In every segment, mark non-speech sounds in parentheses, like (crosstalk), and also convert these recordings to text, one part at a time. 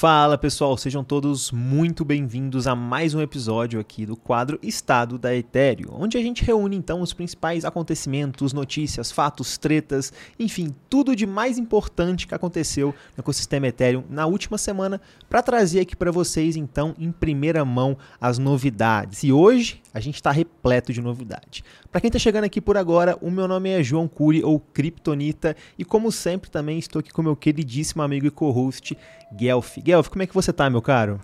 Fala pessoal, sejam todos muito bem-vindos a mais um episódio aqui do quadro Estado da Ethereum, onde a gente reúne então os principais acontecimentos, notícias, fatos, tretas, enfim, tudo de mais importante que aconteceu no ecossistema Ethereum na última semana para trazer aqui para vocês então em primeira mão as novidades. E hoje a gente está repleto de novidade. Para quem está chegando aqui por agora, o meu nome é João Cury ou Kryptonita e como sempre também estou aqui com meu queridíssimo amigo e co-host Guelph. Guelph, como é que você tá, meu caro?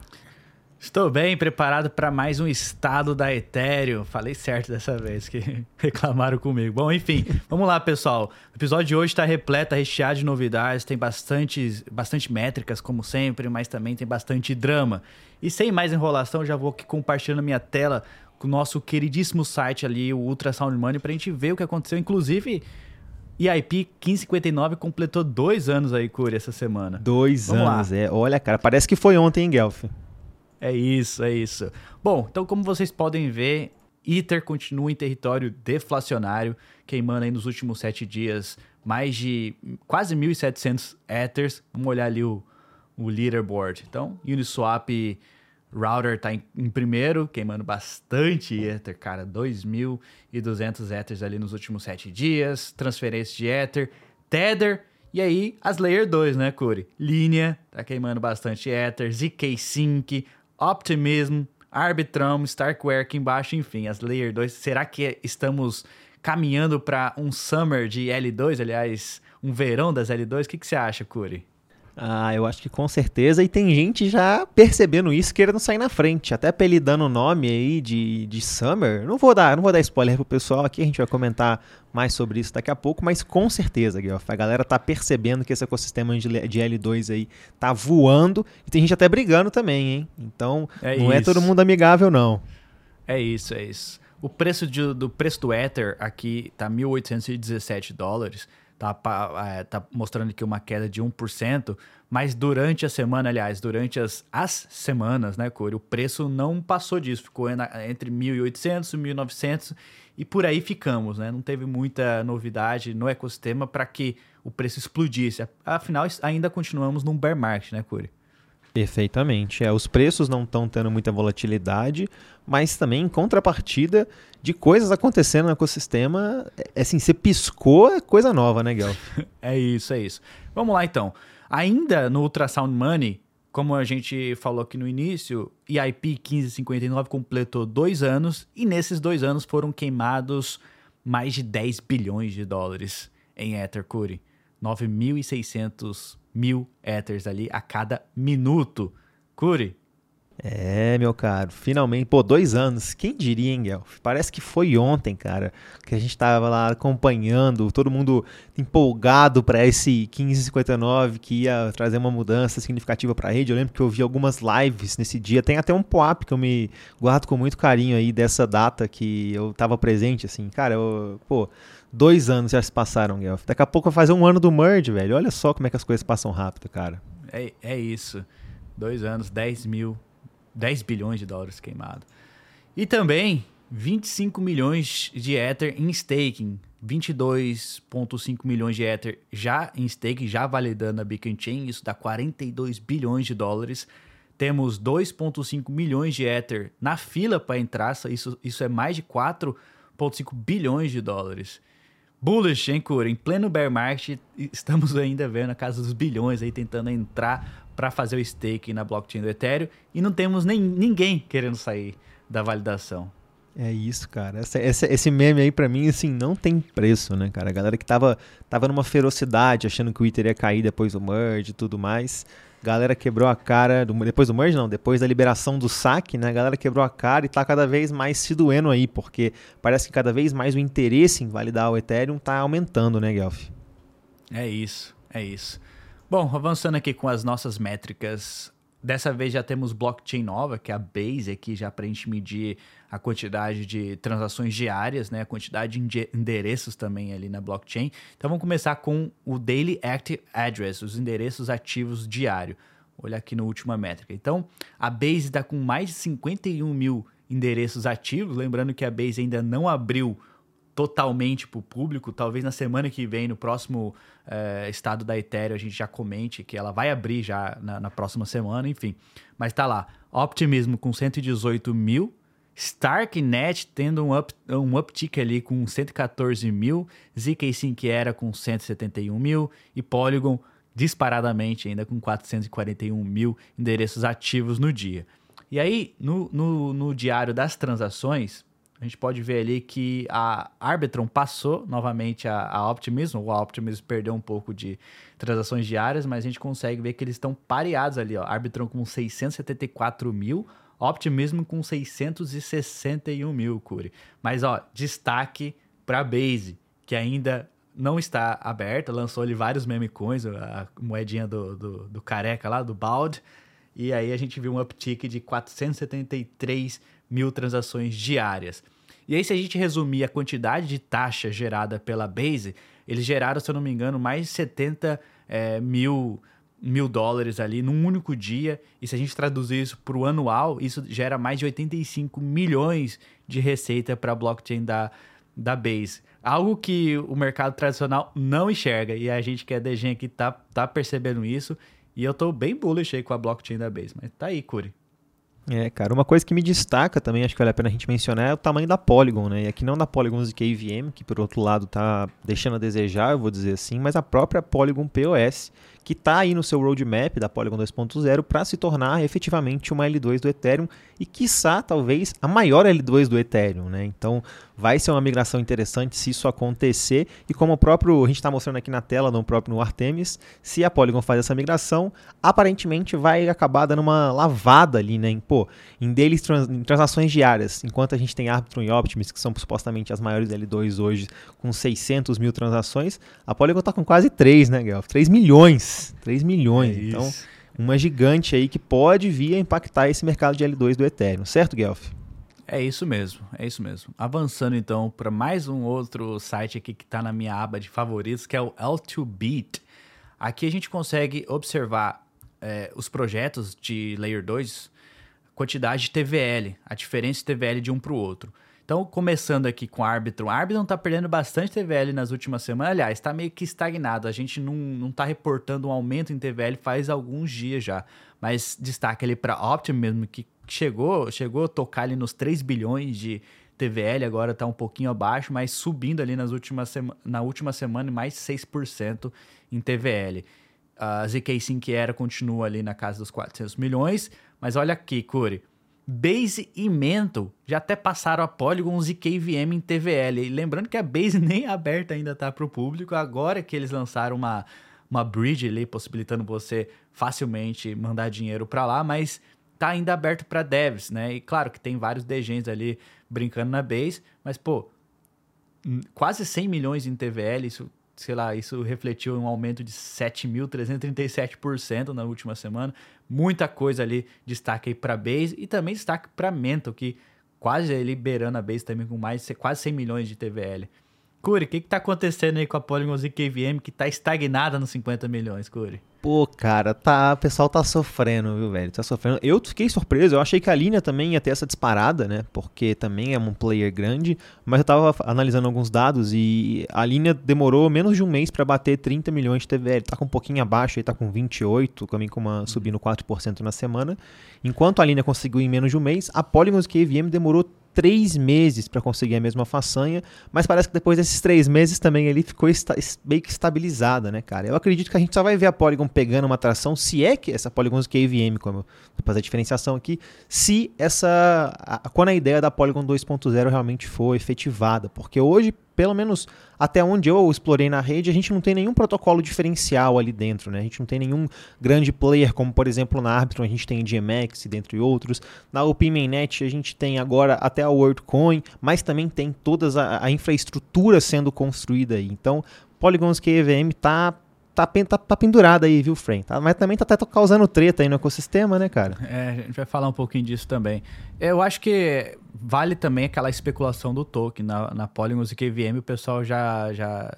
Estou bem preparado para mais um estado da Ethereum. Falei certo dessa vez que (laughs) reclamaram comigo. Bom, enfim, vamos lá, pessoal. O episódio de hoje está repleto, tá recheado de novidades, tem bastante, bastante métricas, como sempre, mas também tem bastante drama. E sem mais enrolação, já vou aqui compartilhando a minha tela com o nosso queridíssimo site ali, o Ultrasound Money, para a gente ver o que aconteceu. Inclusive, EIP 1559 completou dois anos aí, Curi, essa semana. Dois Vamos anos, lá. é. Olha, cara, parece que foi ontem, hein, Guelph? É isso, é isso. Bom, então como vocês podem ver, Ether continua em território deflacionário, queimando aí nos últimos sete dias mais de quase 1.700 Ethers. Vamos olhar ali o, o leaderboard. Então, Uniswap Router tá em, em, primeiro, queimando bastante Ether, cara, 2.200 Ethers ali nos últimos sete dias, transferência de Ether, Tether, e aí as Layer 2, né, Curi? Linha, tá queimando bastante Ether, ZK Sync, Optimism, Arbitrum, Starkware aqui embaixo, enfim, as Layer 2. Será que estamos caminhando para um summer de L2, aliás, um verão das L2? O que, que você acha, Curi? Ah, eu acho que com certeza. E tem gente já percebendo isso, querendo sair na frente. Até apelidando o nome aí de, de Summer. Não vou dar, não vou dar spoiler pro pessoal aqui, a gente vai comentar mais sobre isso daqui a pouco, mas com certeza, Guilherme, a galera tá percebendo que esse ecossistema de, de L2 aí tá voando e tem gente até brigando também, hein? Então, é não é isso. é todo mundo amigável, não. É isso, é isso. O preço de, do preço do Ether aqui tá 1.817 dólares tá, é, tá mostrando aqui uma queda de 1%, mas durante a semana, aliás, durante as, as semanas, né, Corey, o preço não passou disso, ficou entre 1.800 e 1.900 e por aí ficamos, né? Não teve muita novidade no ecossistema para que o preço explodisse. Afinal, ainda continuamos num bear market, né, Corey? Perfeitamente. É, os preços não estão tendo muita volatilidade, mas também em contrapartida de coisas acontecendo no ecossistema. É, assim, você piscou, é coisa nova, né, Guel? (laughs) é isso, é isso. Vamos lá então. Ainda no Ultrasound Money, como a gente falou aqui no início, EIP 1559 completou dois anos e nesses dois anos foram queimados mais de 10 bilhões de dólares em Ether Curry. 9.600 mil Ethers ali a cada minuto. Curi. É, meu caro, finalmente, pô, dois anos, quem diria, hein, Guelph? Parece que foi ontem, cara, que a gente tava lá acompanhando, todo mundo empolgado para esse 1559 que ia trazer uma mudança significativa para a rede. Eu lembro que eu vi algumas lives nesse dia, tem até um pop que eu me guardo com muito carinho aí dessa data que eu tava presente, assim, cara, eu, pô, Dois anos já se passaram, Guelph. Daqui a pouco vai fazer um ano do merge, velho. Olha só como é que as coisas passam rápido, cara. É, é isso. Dois anos, 10 mil, 10 bilhões de dólares queimado. E também 25 milhões de Ether em staking. 22,5 milhões de Ether já em staking, já validando a Beacon Chain. Isso dá 42 bilhões de dólares. Temos 2,5 milhões de Ether na fila para entrar. Isso, isso é mais de 4,5 bilhões de dólares. Bullish, hein, Cura? Em pleno bear market, estamos (laughs) ainda vendo a casa dos bilhões aí tentando entrar para fazer o stake na blockchain do Ethereum e não temos nem ninguém querendo sair da validação. É isso, cara. Essa, essa, esse meme aí, para mim, assim, não tem preço, né, cara? A galera que tava, tava numa ferocidade, achando que o Ether ia cair depois do merge e tudo mais galera quebrou a cara, do, depois do merge não, depois da liberação do saque, né, a galera quebrou a cara e tá cada vez mais se doendo aí, porque parece que cada vez mais o interesse em validar o Ethereum tá aumentando, né, Guelph? É isso, é isso. Bom, avançando aqui com as nossas métricas, Dessa vez já temos blockchain nova, que é a Base aqui, já para a gente medir a quantidade de transações diárias, né? a quantidade de endereços também ali na blockchain. Então vamos começar com o Daily Active Address, os endereços ativos diário. Olha aqui na última métrica. Então a Base está com mais de 51 mil endereços ativos, lembrando que a Base ainda não abriu totalmente para o público. Talvez na semana que vem, no próximo é, estado da Ethereum, a gente já comente que ela vai abrir já na, na próxima semana, enfim. Mas tá lá, Optimismo com 118 mil, Starknet tendo um, up, um uptick ali com 114 mil, ZK era com 171 mil e Polygon disparadamente ainda com 441 mil endereços ativos no dia. E aí, no, no, no diário das transações, a gente pode ver ali que a Arbitron passou novamente a, a Optimism, o Optimism perdeu um pouco de transações diárias, mas a gente consegue ver que eles estão pareados ali, ó. Arbitron com 674 mil, Optimism com 661 mil, Curi. Mas, ó, destaque para Base, que ainda não está aberta, lançou ali vários meme coins, a moedinha do, do, do careca lá, do Bald, e aí a gente viu um uptick de 473 mil transações diárias. E aí, se a gente resumir a quantidade de taxa gerada pela Base, eles geraram, se eu não me engano, mais de 70 é, mil, mil dólares ali num único dia. E se a gente traduzir isso para o anual, isso gera mais de 85 milhões de receita para a blockchain da, da Base. Algo que o mercado tradicional não enxerga. E a gente que é DGen aqui tá, tá percebendo isso. E eu tô bem bullish aí com a blockchain da Base. Mas tá aí, Curi. É, cara, uma coisa que me destaca também, acho que vale a pena a gente mencionar, é o tamanho da Polygon, né? E aqui não da Polygon ZK EVM, que por outro lado tá deixando a desejar, eu vou dizer assim, mas a própria Polygon POS, que está aí no seu roadmap da Polygon 2.0 para se tornar efetivamente uma L2 do Ethereum e, quiçá, talvez a maior L2 do Ethereum. Né? Então, vai ser uma migração interessante se isso acontecer. E como o próprio, a gente está mostrando aqui na tela, no próprio no Artemis, se a Polygon faz essa migração, aparentemente vai acabar dando uma lavada ali, né? Em, pô, em deles trans, em transações diárias, enquanto a gente tem Arbitrum e Optimus, que são supostamente as maiores L2 hoje, com 600 mil transações, a Polygon está com quase 3, né, Guelph? 3 milhões 3 milhões. É então, uma gigante aí que pode vir a impactar esse mercado de L2 do Ethereum, certo, Guelph? É isso mesmo, é isso mesmo. Avançando então para mais um outro site aqui que está na minha aba de favoritos, que é o L2Beat. Aqui a gente consegue observar é, os projetos de Layer 2, quantidade de TVL, a diferença de TVL de um para o outro. Então, começando aqui com o Arbitrum. O Arbitrum está perdendo bastante TVL nas últimas semanas. Aliás, está meio que estagnado. A gente não está reportando um aumento em TVL faz alguns dias já. Mas destaca ali para Optimism, que chegou, chegou a tocar ali nos 3 bilhões de TVL, agora está um pouquinho abaixo, mas subindo ali nas últimas na última semana mais 6% em TVL. A ZK Sim que era continua ali na casa dos 400 milhões, mas olha aqui, Curi. Base e Mental já até passaram a Polygons e KVM em TVL. E lembrando que a Base (laughs) nem aberta ainda está para o público, agora que eles lançaram uma, uma bridge ali, possibilitando você facilmente mandar dinheiro para lá, mas tá ainda aberto para devs, né? E claro que tem vários degens ali brincando na Base, mas pô, quase 100 milhões em TVL, isso sei lá, isso refletiu um aumento de 7.337% na última semana. Muita coisa ali, destaque aí para Base e também destaque para Mental, que quase liberando a Base também com mais quase 100 milhões de TVL. Curi, o que, que tá acontecendo aí com a Polygon ZKVM que tá estagnada nos 50 milhões, Curi? Pô, cara, tá, o pessoal tá sofrendo, viu, velho? Tá sofrendo. Eu fiquei surpreso, eu achei que a linha também ia ter essa disparada, né? Porque também é um player grande, mas eu tava analisando alguns dados e a linha demorou menos de um mês para bater 30 milhões de TVL. Tá com um pouquinho abaixo, aí tá com 28, também com uma subindo 4% na semana. Enquanto a linha conseguiu em menos de um mês, a Polygon KVM demorou três meses para conseguir a mesma façanha, mas parece que depois desses três meses também ele ficou meio que estabilizada, né, cara? Eu acredito que a gente só vai ver a Polygon pegando uma atração, se é que essa Polygon KVM, como eu vou fazer a diferenciação aqui, se essa. A, quando a ideia da Polygon 2.0 realmente for efetivada, porque hoje pelo menos até onde eu explorei na rede, a gente não tem nenhum protocolo diferencial ali dentro, né? A gente não tem nenhum grande player, como por exemplo na Arbitrum a gente tem GMX, dentre outros. Na OpenMainnet a gente tem agora até a WorldCoin, mas também tem toda a, a infraestrutura sendo construída aí. Então, Polygons QEVM tá tá, tá, tá pendurada aí, viu, Frame? Tá, mas também tá até causando treta aí no ecossistema, né, cara? É, a gente vai falar um pouquinho disso também. Eu acho que vale também aquela especulação do token na, na Polygons e KVM, o pessoal já, já,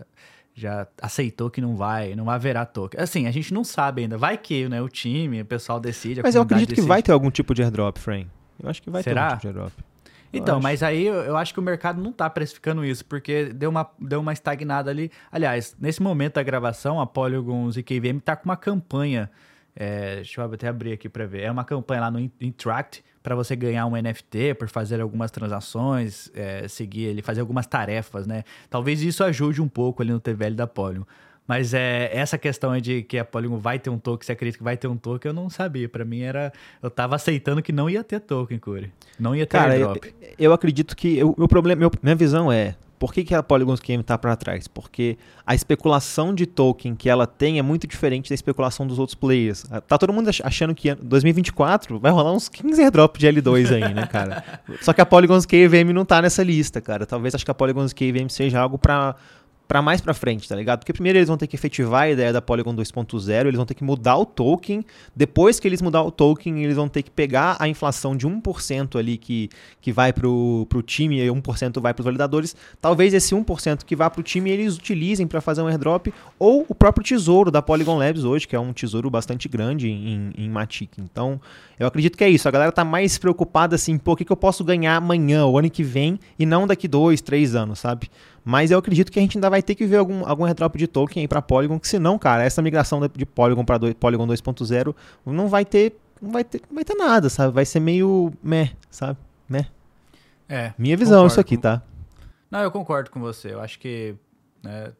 já aceitou que não vai, não haverá token. Assim, a gente não sabe ainda. Vai que, né, o time, o pessoal decide. Mas eu acredito decide. que vai ter algum tipo de airdrop, Frame. Eu acho que vai Será? ter algum tipo de airdrop. Então, mas aí eu, eu, acho que o mercado não tá precificando isso, porque deu uma, deu uma estagnada ali. Aliás, nesse momento da gravação, a Polygons e KVM tá com uma campanha. É, deixa eu até abrir aqui para ver. É uma campanha lá no Interact para você ganhar um NFT por fazer algumas transações, é, seguir ele, fazer algumas tarefas, né? Talvez isso ajude um pouco ali no TVL da Polygon. Mas é, essa questão de que a Polygon vai ter um token, você acredita que vai ter um token, eu não sabia. Para mim era. Eu tava aceitando que não ia ter token, Corey. Não ia ter Cara, airdrop. Eu, eu acredito que. O meu problema, meu, minha visão é. Por que, que a Polygon Scheme está para trás? Porque a especulação de token que ela tem é muito diferente da especulação dos outros players. Tá todo mundo achando que 2024 vai rolar uns 15 airdrops de L2 aí, né, cara? (laughs) Só que a Polygon KVM não tá nessa lista, cara. Talvez acho que a Polygon KVM seja algo para para mais para frente, tá ligado? Porque primeiro eles vão ter que efetivar a ideia da Polygon 2.0, eles vão ter que mudar o token. Depois que eles mudar o token, eles vão ter que pegar a inflação de 1% ali que, que vai pro, pro time e 1% vai para os validadores. Talvez esse 1% que vá pro time eles utilizem para fazer um airdrop ou o próprio tesouro da Polygon Labs hoje, que é um tesouro bastante grande em, em Matic. Então, eu acredito que é isso. A galera tá mais preocupada assim, pô, o que, que eu posso ganhar amanhã, o ano que vem, e não daqui dois, três anos, sabe? Mas eu acredito que a gente ainda vai ter que ver algum, algum retróp de token aí para Polygon, que senão, cara, essa migração de Polygon para Polygon 2.0 não vai ter não vai ter, não vai ter nada, sabe? Vai ser meio meh, sabe? Meh. É. Minha visão isso aqui, tá? Não, eu concordo com você. Eu acho que né,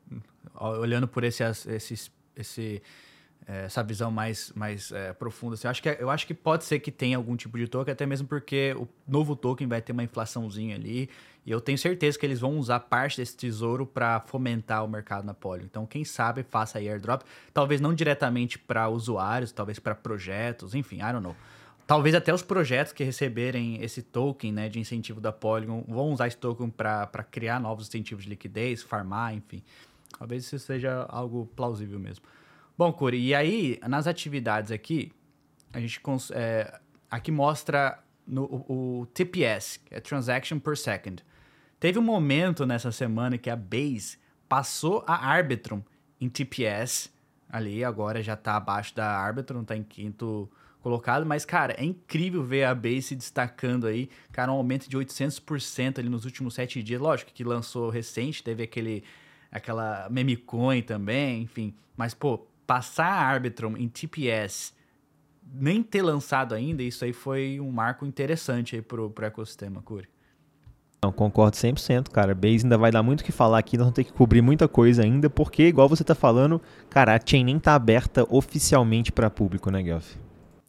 olhando por esse, esse, esse é, essa visão mais, mais é, profunda. Assim, eu, acho que, eu acho que pode ser que tenha algum tipo de token, até mesmo porque o novo token vai ter uma inflaçãozinha ali. E eu tenho certeza que eles vão usar parte desse tesouro para fomentar o mercado na Polio. Então, quem sabe faça aí airdrop. Talvez não diretamente para usuários, talvez para projetos, enfim, I don't know. Talvez até os projetos que receberem esse token né, de incentivo da Polygon vão usar esse token para criar novos incentivos de liquidez, farmar, enfim. Talvez isso seja algo plausível mesmo. Bom, Curi, e aí, nas atividades aqui, a gente é, aqui mostra no, o, o, TPS, que é Transaction Per Second. Teve um momento nessa semana que a Base passou a Arbitrum em TPS, ali agora já está abaixo da Arbitrum, está em quinto colocado, mas cara, é incrível ver a Base se destacando aí, cara, um aumento de 800% ali nos últimos sete dias, lógico que lançou recente, teve aquele aquela meme coin também, enfim, mas pô, passar a Arbitrum em TPS, nem ter lançado ainda, isso aí foi um marco interessante aí pro, pro ecossistema, Curi. Não, concordo 100%, cara. Base ainda vai dar muito o que falar aqui, nós vamos ter que cobrir muita coisa ainda, porque, igual você tá falando, cara, a chain nem tá aberta oficialmente para público, né, Guelph?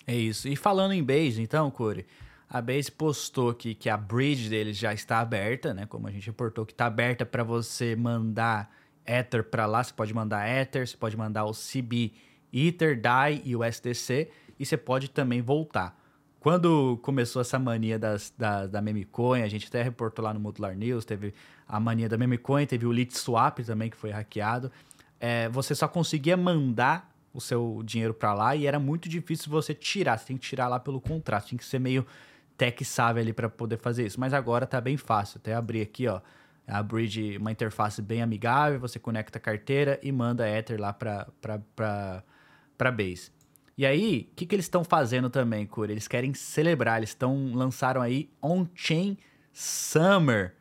É isso. E falando em Base, então, Curi, a Base postou aqui que a bridge deles já está aberta, né? Como a gente reportou que está aberta para você mandar Ether para lá, você pode mandar Ether, você pode mandar o CB Ether, DAI e o SDC, e você pode também voltar. Quando começou essa mania das, da, da memecoin, a gente até reportou lá no Modular News, teve a mania da memecoin, teve o Lit Swap também que foi hackeado. É, você só conseguia mandar o seu dinheiro para lá e era muito difícil você tirar. Você tem que tirar lá pelo contrato, tem que ser meio tech savvy ali para poder fazer isso. Mas agora tá bem fácil. Até abrir aqui, ó a Bridge, uma interface bem amigável, você conecta a carteira e manda Ether lá para para Base. E aí, o que, que eles estão fazendo também, Cura? Eles querem celebrar, eles estão lançaram aí On-Chain Summer.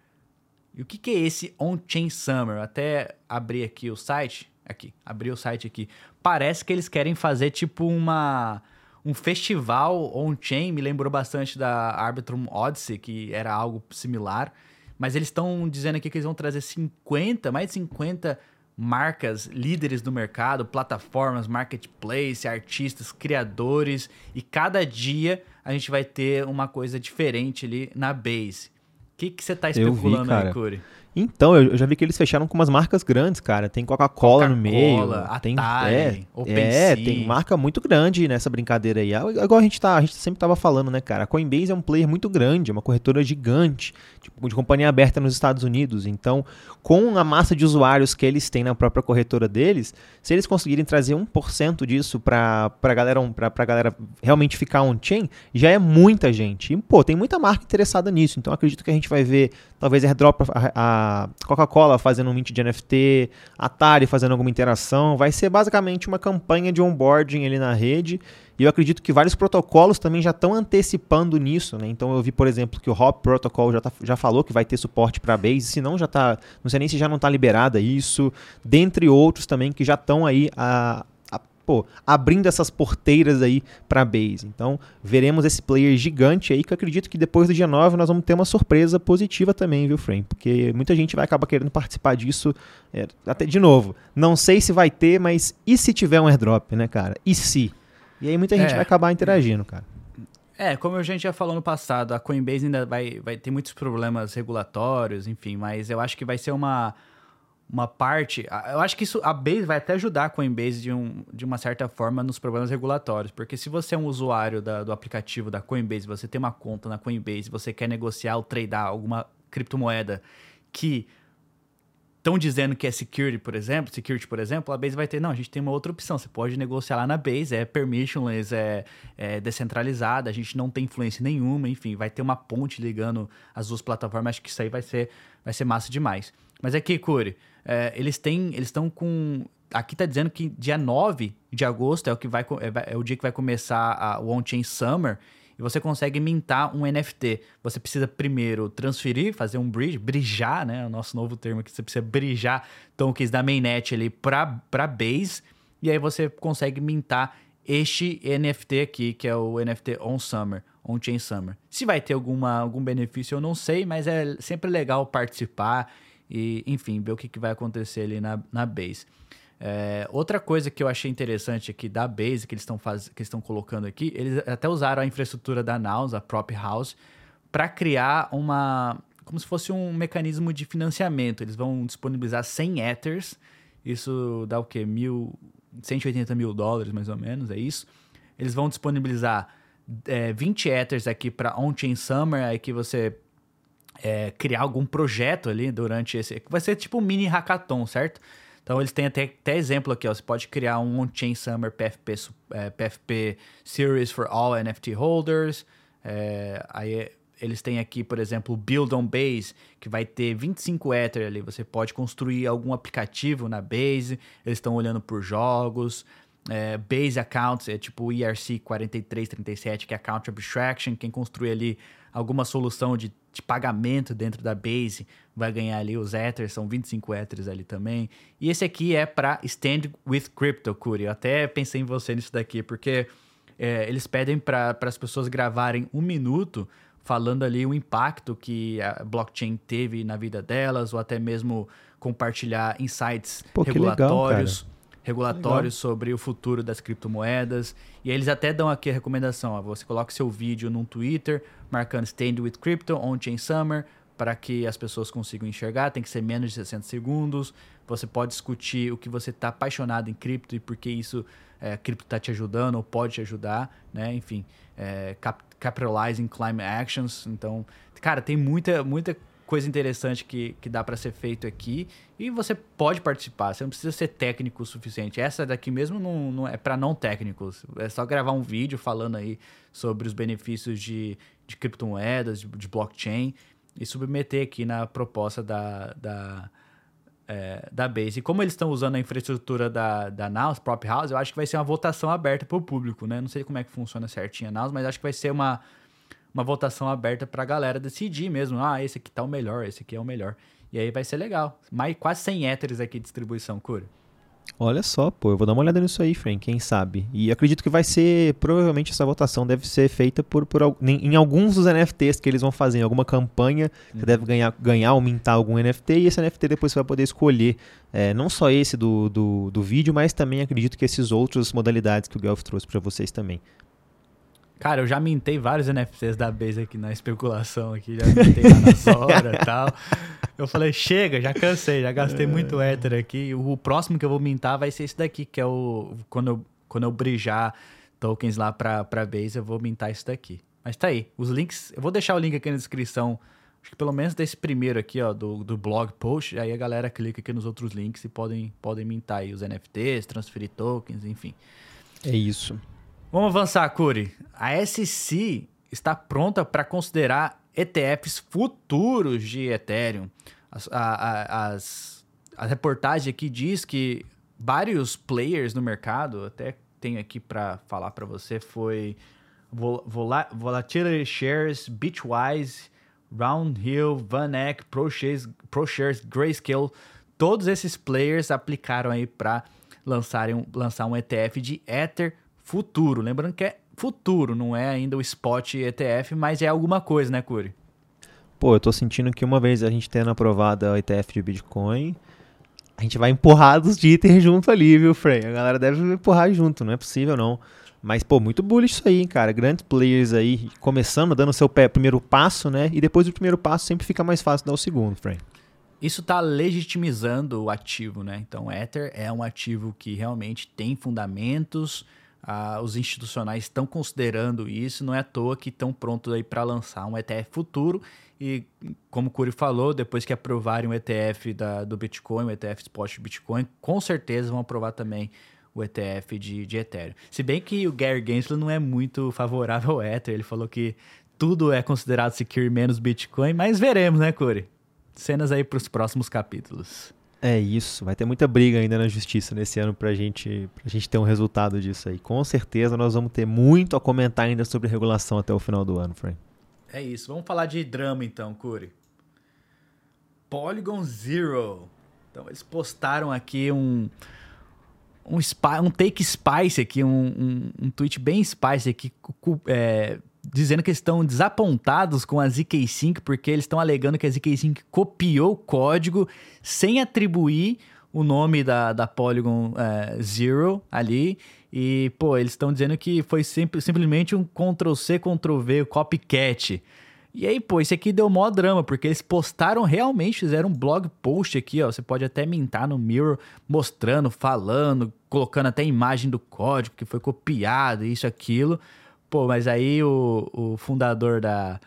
E o que, que é esse On-Chain Summer? Até abrir aqui o site, aqui, abri o site aqui. Parece que eles querem fazer tipo uma um festival on-chain, me lembrou bastante da Arbitrum Odyssey, que era algo similar. Mas eles estão dizendo aqui que eles vão trazer 50, mais de 50 marcas líderes do mercado, plataformas, marketplace, artistas, criadores, e cada dia a gente vai ter uma coisa diferente ali na base. O que você está especulando vi, aí, Curi? Então, eu já vi que eles fecharam com umas marcas grandes, cara. Tem Coca-Cola Coca no meio. Atari, tem, é, é, tem marca muito grande nessa brincadeira aí. Agora a gente tá, a gente sempre tava falando, né, cara? A Coinbase é um player muito grande, é uma corretora gigante, tipo, de companhia aberta nos Estados Unidos. Então, com a massa de usuários que eles têm na própria corretora deles, se eles conseguirem trazer 1% disso pra, pra, galera, pra, pra galera realmente ficar on-chain, já é muita gente. E, pô, tem muita marca interessada nisso. Então, acredito que a gente vai ver, talvez, airdrop a, a Coca-Cola fazendo um mint de NFT, Atari fazendo alguma interação. Vai ser basicamente uma campanha de onboarding ali na rede. E eu acredito que vários protocolos também já estão antecipando nisso, né? Então eu vi, por exemplo, que o Hop Protocol já, tá, já falou que vai ter suporte para Base, se não já está, não sei nem se já não está liberada isso, dentre outros também que já estão aí a, pô, abrindo essas porteiras aí para base. Então, veremos esse player gigante aí que eu acredito que depois do dia 9 nós vamos ter uma surpresa positiva também, viu, Frame? Porque muita gente vai acabar querendo participar disso. É, até de novo, não sei se vai ter, mas e se tiver um airdrop, né, cara? E se? E aí muita gente é. vai acabar interagindo, cara. É, como a gente já falou no passado, a Coinbase ainda vai, vai ter muitos problemas regulatórios, enfim, mas eu acho que vai ser uma uma parte. Eu acho que isso a Base vai até ajudar a Coinbase de, um, de uma certa forma nos problemas regulatórios, porque se você é um usuário da, do aplicativo da Coinbase, você tem uma conta na Coinbase, você quer negociar ou tradear alguma criptomoeda que estão dizendo que é security, por exemplo, security, por exemplo, a Base vai ter, não, a gente tem uma outra opção, você pode negociar lá na Base, é permissionless, é, é descentralizada, a gente não tem influência nenhuma, enfim, vai ter uma ponte ligando as duas plataformas, acho que isso aí vai ser, vai ser massa demais. Mas é que, Curi, é, eles têm. Eles estão com. Aqui tá dizendo que dia 9 de agosto é o, que vai, é, é o dia que vai começar a, o On-Chain Summer e você consegue mintar um NFT. Você precisa primeiro transferir, fazer um bridge, bridgear, né? O nosso novo termo aqui, você precisa bridgear tokens da mainnet ali para Base, e aí você consegue mintar este NFT aqui, que é o NFT On Summer, On Chain Summer. Se vai ter alguma, algum benefício, eu não sei, mas é sempre legal participar e, enfim, ver o que, que vai acontecer ali na, na base. É, outra coisa que eu achei interessante aqui da base que eles estão faz... que estão colocando aqui, eles até usaram a infraestrutura da Naus, a Prop House, para criar uma como se fosse um mecanismo de financiamento. Eles vão disponibilizar 100 Ethers, isso dá o quê? Mil, 180 mil dólares, mais ou menos, é isso. Eles vão disponibilizar é, 20 Ethers aqui para On-Chain Summer, aí que você é, criar algum projeto ali durante esse. Vai ser tipo um mini hackathon, certo? Então eles têm até, até exemplo aqui, ó. Você pode criar um on-chain summer PFP, é, PFP series for all NFT holders. É, aí eles têm aqui, por exemplo, o Build on Base, que vai ter 25 Ether ali. Você pode construir algum aplicativo na Base. Eles estão olhando por jogos. É, base Accounts é tipo o ERC 4337, que é Account Abstraction. Quem construir ali alguma solução de de pagamento dentro da Base, vai ganhar ali os Ethers, são 25 Ethers ali também. E esse aqui é para Stand with Crypto, Curi. Eu até pensei em você nisso daqui, porque é, eles pedem para as pessoas gravarem um minuto falando ali o impacto que a blockchain teve na vida delas, ou até mesmo compartilhar insights Pô, regulatórios. Legal, regulatórios Legal. sobre o futuro das criptomoedas. E eles até dão aqui a recomendação: ó, você coloca seu vídeo num Twitter, marcando Stand with Crypto, On-Chain Summer, para que as pessoas consigam enxergar. Tem que ser menos de 60 segundos. Você pode discutir o que você está apaixonado em cripto e por que isso, é, cripto está te ajudando ou pode te ajudar, né? Enfim, é, cap capitalizing climate actions. Então, cara, tem muita, muita coisa interessante que, que dá para ser feito aqui e você pode participar, você não precisa ser técnico o suficiente. Essa daqui mesmo não, não é para não técnicos, é só gravar um vídeo falando aí sobre os benefícios de, de criptomoedas, de, de blockchain e submeter aqui na proposta da, da, é, da Base. E como eles estão usando a infraestrutura da, da Naus, Prop House, eu acho que vai ser uma votação aberta para o público, né? Não sei como é que funciona certinho a Naus, mas acho que vai ser uma uma votação aberta para a galera decidir mesmo. Ah, esse aqui tá o melhor, esse aqui é o melhor. E aí vai ser legal. Mais quase 100 éteres aqui de distribuição, Cura. Olha só, pô, eu vou dar uma olhada nisso aí, Frank, quem sabe. E acredito que vai ser, provavelmente essa votação deve ser feita por, por em, alguns dos NFTs que eles vão fazer, em alguma campanha, você uhum. deve ganhar, ganhar ou mintar algum NFT, e esse NFT depois você vai poder escolher, é, não só esse do, do, do vídeo, mas também acredito que esses outros modalidades que o Guelph trouxe para vocês também. Cara, eu já mintei vários NFTs da Base aqui na especulação aqui, já mintei lá na Sora (laughs) e tal. Eu falei, chega, já cansei, já gastei muito Ether aqui. O próximo que eu vou mintar vai ser esse daqui, que é o quando eu, quando eu bridjar tokens lá pra, pra Base, eu vou mintar isso daqui. Mas tá aí, os links, eu vou deixar o link aqui na descrição, acho que pelo menos desse primeiro aqui, ó, do, do blog post, aí a galera clica aqui nos outros links e podem, podem mintar aí os NFTs, transferir tokens, enfim. É isso. Vamos avançar, Curi. A SC está pronta para considerar ETFs futuros de Ethereum. As, a, a, as, a reportagem aqui diz que vários players no mercado, até tenho aqui para falar para você, foi Vol Volatility Shares, Bitwise, Roundhill, VanEck, ProShares, ProShares, Grayscale, todos esses players aplicaram aí para lançarem lançar um ETF de Ether futuro. Lembrando que é futuro, não é ainda o spot ETF, mas é alguma coisa, né, Curi? Pô, eu tô sentindo que uma vez a gente tendo aprovado o ETF de Bitcoin, a gente vai empurrar dos de Ether junto ali, viu, Frey? A galera deve empurrar junto, não é possível não. Mas, pô, muito bullish isso aí, hein, cara. Grandes players aí começando, dando o seu pé, primeiro passo, né? E depois do primeiro passo sempre fica mais fácil dar o segundo, Frey. Isso está legitimizando o ativo, né? Então, Ether é um ativo que realmente tem fundamentos, ah, os institucionais estão considerando isso, não é à toa que estão prontos aí para lançar um ETF futuro. E como o Curi falou, depois que aprovarem o ETF da, do Bitcoin, o ETF Spot Bitcoin, com certeza vão aprovar também o ETF de, de Ethereum. Se bem que o Gary Gensler não é muito favorável ao Ether, ele falou que tudo é considerado secure menos Bitcoin, mas veremos, né, Curi? Cenas aí para os próximos capítulos. É isso, vai ter muita briga ainda na justiça nesse ano pra gente, pra gente ter um resultado disso aí. Com certeza nós vamos ter muito a comentar ainda sobre regulação até o final do ano, Frank. É isso, vamos falar de drama então, Curi. Polygon Zero. Então eles postaram aqui um um, um take spice aqui, um, um, um tweet bem spice aqui, é, dizendo que estão desapontados com a ZK5 porque eles estão alegando que a ZK5 copiou o código sem atribuir o nome da, da Polygon é, Zero ali. E, pô, eles estão dizendo que foi sempre, simplesmente um Ctrl-C, Ctrl-V, copycat. E aí, pô, isso aqui deu mó drama, porque eles postaram realmente, fizeram um blog post aqui, ó. Você pode até mintar no Mirror, mostrando, falando, colocando até imagem do código que foi copiado, isso, aquilo. Pô, mas aí o, o fundador da,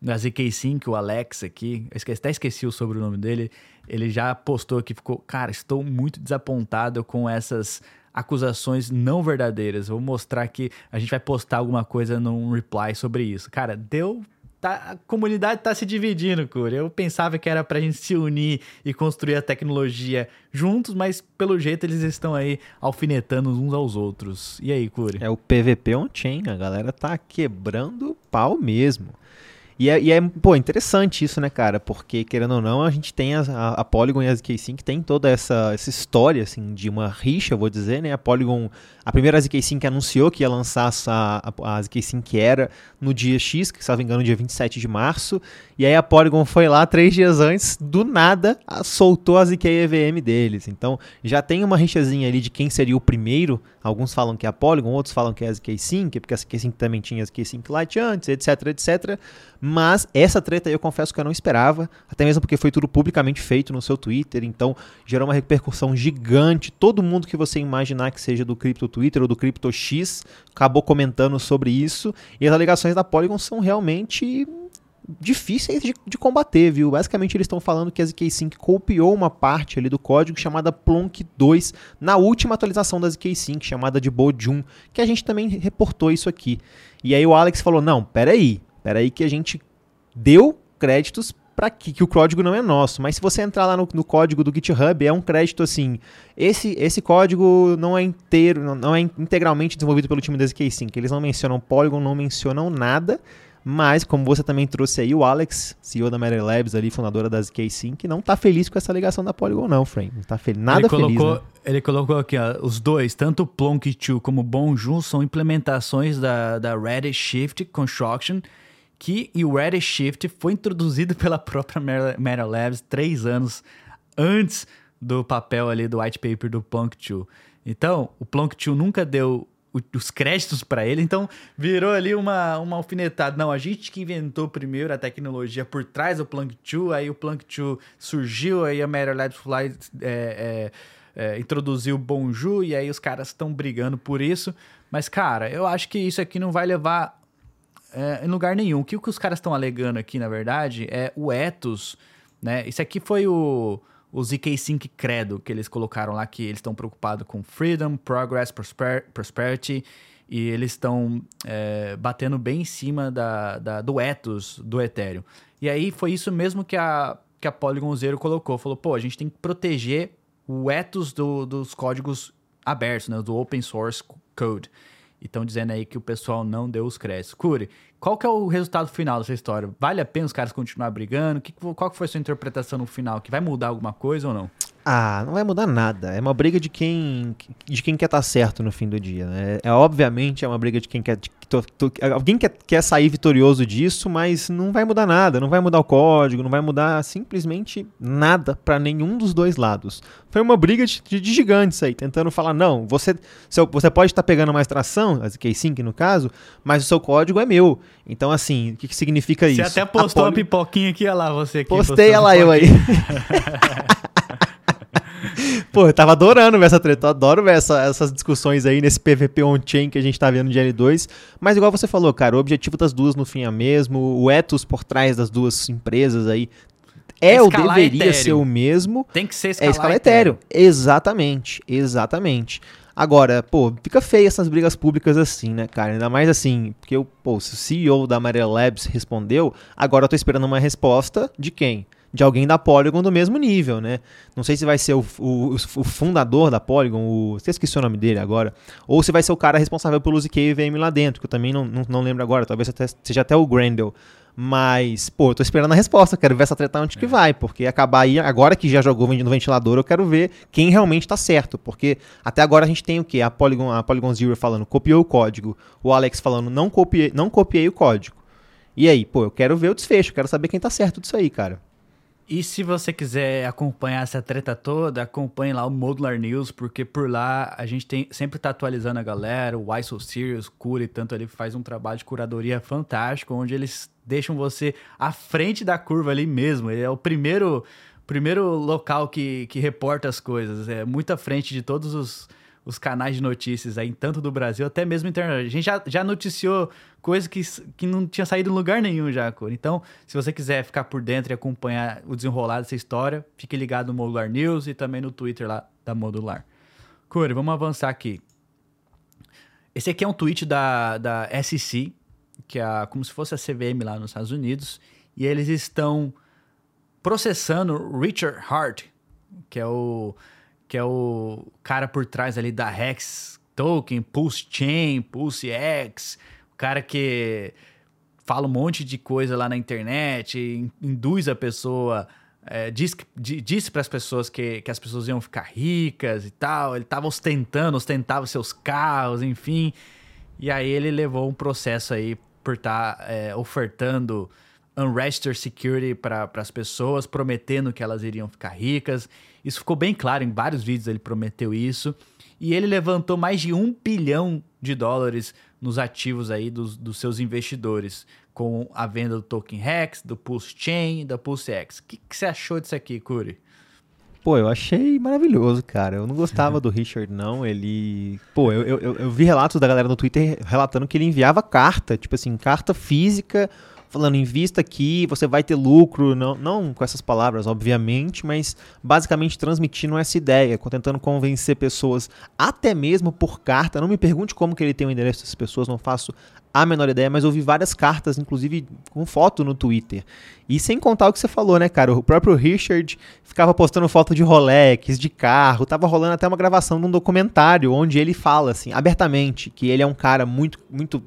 da ZK5, o Alex aqui, eu até esqueci o sobrenome dele, ele já postou que ficou, cara, estou muito desapontado com essas acusações não verdadeiras. Vou mostrar que a gente vai postar alguma coisa num reply sobre isso. Cara, deu Tá, a comunidade está se dividindo, Curi. Eu pensava que era para a gente se unir e construir a tecnologia juntos, mas pelo jeito eles estão aí alfinetando uns aos outros. E aí, Curi? É o PVP on-chain, a galera tá quebrando pau mesmo. E é, e é, pô, interessante isso, né, cara? Porque, querendo ou não, a gente tem a, a Polygon e a ZK-Sync tem toda essa, essa história, assim, de uma rixa, vou dizer, né? A Polygon, a primeira ZK-Sync anunciou que ia lançar a, a, a ZK-Sync era no dia X, que, se não me engano, dia 27 de março, e aí a Polygon foi lá três dias antes, do nada, soltou a ZK EVM deles. Então, já tem uma rixazinha ali de quem seria o primeiro, alguns falam que é a Polygon, outros falam que é a ZK-Sync, porque a ZK-Sync também tinha a ZK-Sync Lite antes, etc, etc, mas essa treta eu confesso que eu não esperava, até mesmo porque foi tudo publicamente feito no seu Twitter, então gerou uma repercussão gigante. Todo mundo que você imaginar que seja do Crypto Twitter ou do Crypto X acabou comentando sobre isso. E as alegações da Polygon são realmente difíceis de, de, combater, viu? Basicamente eles estão falando que a ZK-Sync copiou uma parte ali do código chamada Plonk 2 na última atualização da ZK-Sync, chamada de Bojum, que a gente também reportou isso aqui. E aí o Alex falou: "Não, peraí, peraí que a gente deu créditos para que, que o código não é nosso. Mas se você entrar lá no, no, código do GitHub, é um crédito assim. Esse, esse código não é inteiro, não, não é integralmente desenvolvido pelo time da ZK-Sync. Eles não mencionam Polygon, não mencionam nada. Mas, como você também trouxe aí, o Alex, CEO da Matter Labs, ali, fundadora da ZK-Sync, não está feliz com essa ligação da Polygon, não, Frame. Não tá fel nada ele colocou, feliz. Né? Ele colocou aqui, ó, os dois, tanto o Plonk2 como o Bonjour, são implementações da, da Redshift Construction, que o Redshift foi introduzido (laughs) pela própria Meta Labs três anos antes do papel ali do white paper do Plonk2. Então, o Plonk2 nunca deu os créditos para ele, então virou ali uma, uma alfinetada. Não, a gente que inventou primeiro a tecnologia por trás do Plunk2, aí o Plunk2 surgiu, aí a Meta Labs Fly é, é, é, introduziu o Bonjour, e aí os caras estão brigando por isso. Mas, cara, eu acho que isso aqui não vai levar é, em lugar nenhum. O que, o que os caras estão alegando aqui, na verdade, é o ethos, né? Isso aqui foi o, o ZK Sync Credo que eles colocaram lá, que eles estão preocupados com freedom, progress, prosper, prosperity, e eles estão é, batendo bem em cima da, da, do ethos do Ethereum. E aí foi isso mesmo que a, que a Polygon Zero colocou. Falou, pô, a gente tem que proteger o ethos do, dos códigos abertos, né, do open source code. E estão dizendo aí que o pessoal não deu os créditos. Curi, qual que é o resultado final dessa história? Vale a pena os caras continuar brigando? Que, qual que foi a sua interpretação no final? Que vai mudar alguma coisa ou não? Ah, não vai mudar nada. É uma briga de quem de quem quer estar tá certo no fim do dia. Né? É obviamente é uma briga de quem quer de, to, to, alguém quer, quer sair vitorioso disso, mas não vai mudar nada. Não vai mudar o código, não vai mudar simplesmente nada para nenhum dos dois lados. Foi uma briga de, de, de, gigantes aí, tentando falar não, você seu, você pode estar tá pegando mais tração, as K5 no caso, mas o seu código é meu. Então assim, o que, que significa você isso? Você até postou Poli... uma pipoquinha aqui, olha lá você aqui. Postei, olha lá eu aí. (laughs) Pô, eu tava adorando ver essa treta. Eu adoro ver essa, essas discussões aí nesse PVP on-chain que a gente tá vendo de L2. Mas igual você falou, cara, o objetivo das duas no fim é mesmo. O ethos por trás das duas empresas aí é ou deveria ser o mesmo. Tem que ser escalar, é escalar etéreo. Exatamente, exatamente. Agora, pô, fica feio essas brigas públicas assim, né, cara? Ainda mais assim, porque o, pô, se o CEO da Amarela Labs respondeu, agora eu tô esperando uma resposta de quem? De alguém da Polygon do mesmo nível, né? Não sei se vai ser o, o, o fundador da Polygon, o, você esqueci o nome dele agora, ou se vai ser o cara responsável pelo ZK VM lá dentro, que eu também não, não, não lembro agora, talvez até, seja até o Grendel. Mas, pô, eu tô esperando a resposta, quero ver essa treta onde é. que vai, porque acabar aí, agora que já jogou no ventilador, eu quero ver quem realmente tá certo, porque até agora a gente tem o quê? A Polygon, a Polygon Zero falando, copiou o código, o Alex falando, não copiei, não copiei o código. E aí, pô, eu quero ver o desfecho, quero saber quem tá certo disso aí, cara. E se você quiser acompanhar essa treta toda, acompanhe lá o Modular News, porque por lá a gente tem, sempre está atualizando a galera, o Why So Serious, Cure, tanto ele faz um trabalho de curadoria fantástico, onde eles deixam você à frente da curva ali mesmo. Ele é o primeiro, primeiro local que, que reporta as coisas, é muito à frente de todos os os canais de notícias aí, tanto do Brasil, até mesmo internet. A gente já, já noticiou coisas que, que não tinha saído em lugar nenhum já, Cor. Então, se você quiser ficar por dentro e acompanhar o desenrolar dessa história, fique ligado no Modular News e também no Twitter lá da Modular. Cor, vamos avançar aqui. Esse aqui é um tweet da, da SEC, que é como se fosse a CVM lá nos Estados Unidos, e eles estão processando Richard Hart, que é o que é o cara por trás ali da Hex Token, Pulse Chain, Pulse X, o cara que fala um monte de coisa lá na internet, induz a pessoa, é, diz, disse para as pessoas que, que as pessoas iam ficar ricas e tal, ele estava ostentando, ostentava seus carros, enfim. E aí ele levou um processo aí por estar tá, é, ofertando unregistered security para as pessoas, prometendo que elas iriam ficar ricas. Isso ficou bem claro em vários vídeos, ele prometeu isso. E ele levantou mais de um bilhão de dólares nos ativos aí dos, dos seus investidores, com a venda do Token Rex, do Pulse Chain, da Pulse X. O que, que você achou disso aqui, Curi? Pô, eu achei maravilhoso, cara. Eu não gostava do Richard, não. Ele. Pô, eu, eu, eu vi relatos da galera no Twitter relatando que ele enviava carta, tipo assim, carta física falando invista aqui, você vai ter lucro, não, não com essas palavras, obviamente, mas basicamente transmitindo essa ideia, tentando convencer pessoas, até mesmo por carta. Não me pergunte como que ele tem o endereço dessas pessoas, não faço a menor ideia, mas eu vi várias cartas, inclusive com foto no Twitter. E sem contar o que você falou, né, cara? O próprio Richard ficava postando foto de Rolex, de carro, tava rolando até uma gravação de um documentário onde ele fala, assim, abertamente, que ele é um cara muito, muito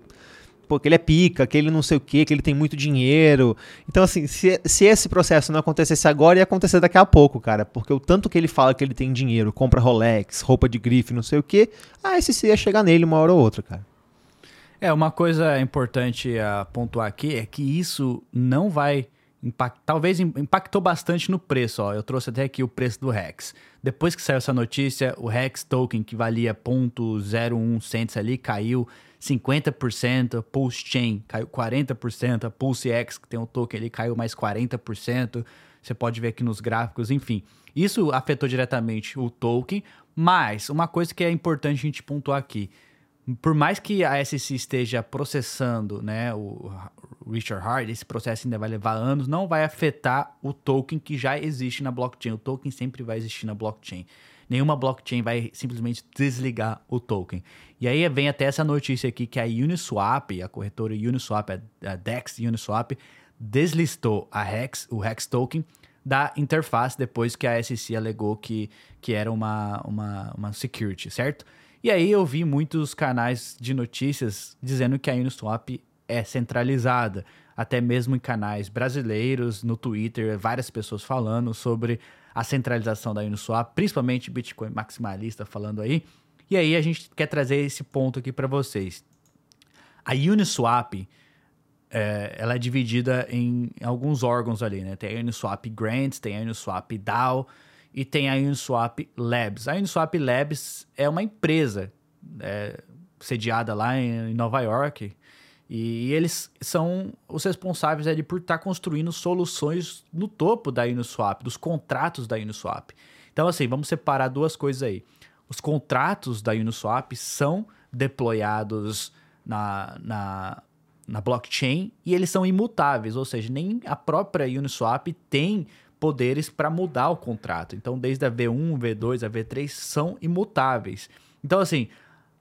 pô, que ele é pica, que ele não sei o que, que ele tem muito dinheiro. Então, assim, se, se esse processo não acontecesse agora, ia acontecer daqui a pouco, cara. Porque o tanto que ele fala que ele tem dinheiro, compra Rolex, roupa de grife, não sei o que, ah, esse ia chegar nele uma hora ou outra, cara. É, uma coisa importante a pontuar aqui é que isso não vai impactar, talvez impactou bastante no preço, ó. Eu trouxe até aqui o preço do Rex. Depois que saiu essa notícia, o Rex token que valia 0.01 cents ali caiu 50%, Pulse Chain caiu 40%, a Pulse X, que tem um token ali, caiu mais 40%. Você pode ver aqui nos gráficos, enfim. Isso afetou diretamente o token, mas uma coisa que é importante a gente pontuar aqui. Por mais que a SEC esteja processando né, o Richard Hard, esse processo ainda vai levar anos, não vai afetar o token que já existe na blockchain. O token sempre vai existir na blockchain nenhuma blockchain vai simplesmente desligar o token. E aí vem até essa notícia aqui que a Uniswap, a corretora Uniswap, a DEX Uniswap, deslistou a Hex, o Hex token, da interface depois que a SEC alegou que, que era uma, uma, uma security, certo? E aí eu vi muitos canais de notícias dizendo que a Uniswap é centralizada, até mesmo em canais brasileiros, no Twitter, várias pessoas falando sobre a centralização da Uniswap, principalmente Bitcoin maximalista falando aí. E aí a gente quer trazer esse ponto aqui para vocês. A Uniswap, é, ela é dividida em alguns órgãos ali, né? Tem a Uniswap Grants, tem a Uniswap DAO, e tem a Uniswap Labs. A Uniswap Labs é uma empresa é, sediada lá em, Nova York e eles são os responsáveis ali por estar tá construindo soluções no topo da Uniswap, dos contratos da Uniswap. Então, assim, vamos separar duas coisas aí. Os contratos da Uniswap são deployados na, na, na blockchain e eles são imutáveis, ou seja, nem a própria Uniswap tem poderes para mudar o contrato. Então, desde a V1, V2, a V3 são imutáveis. Então, assim,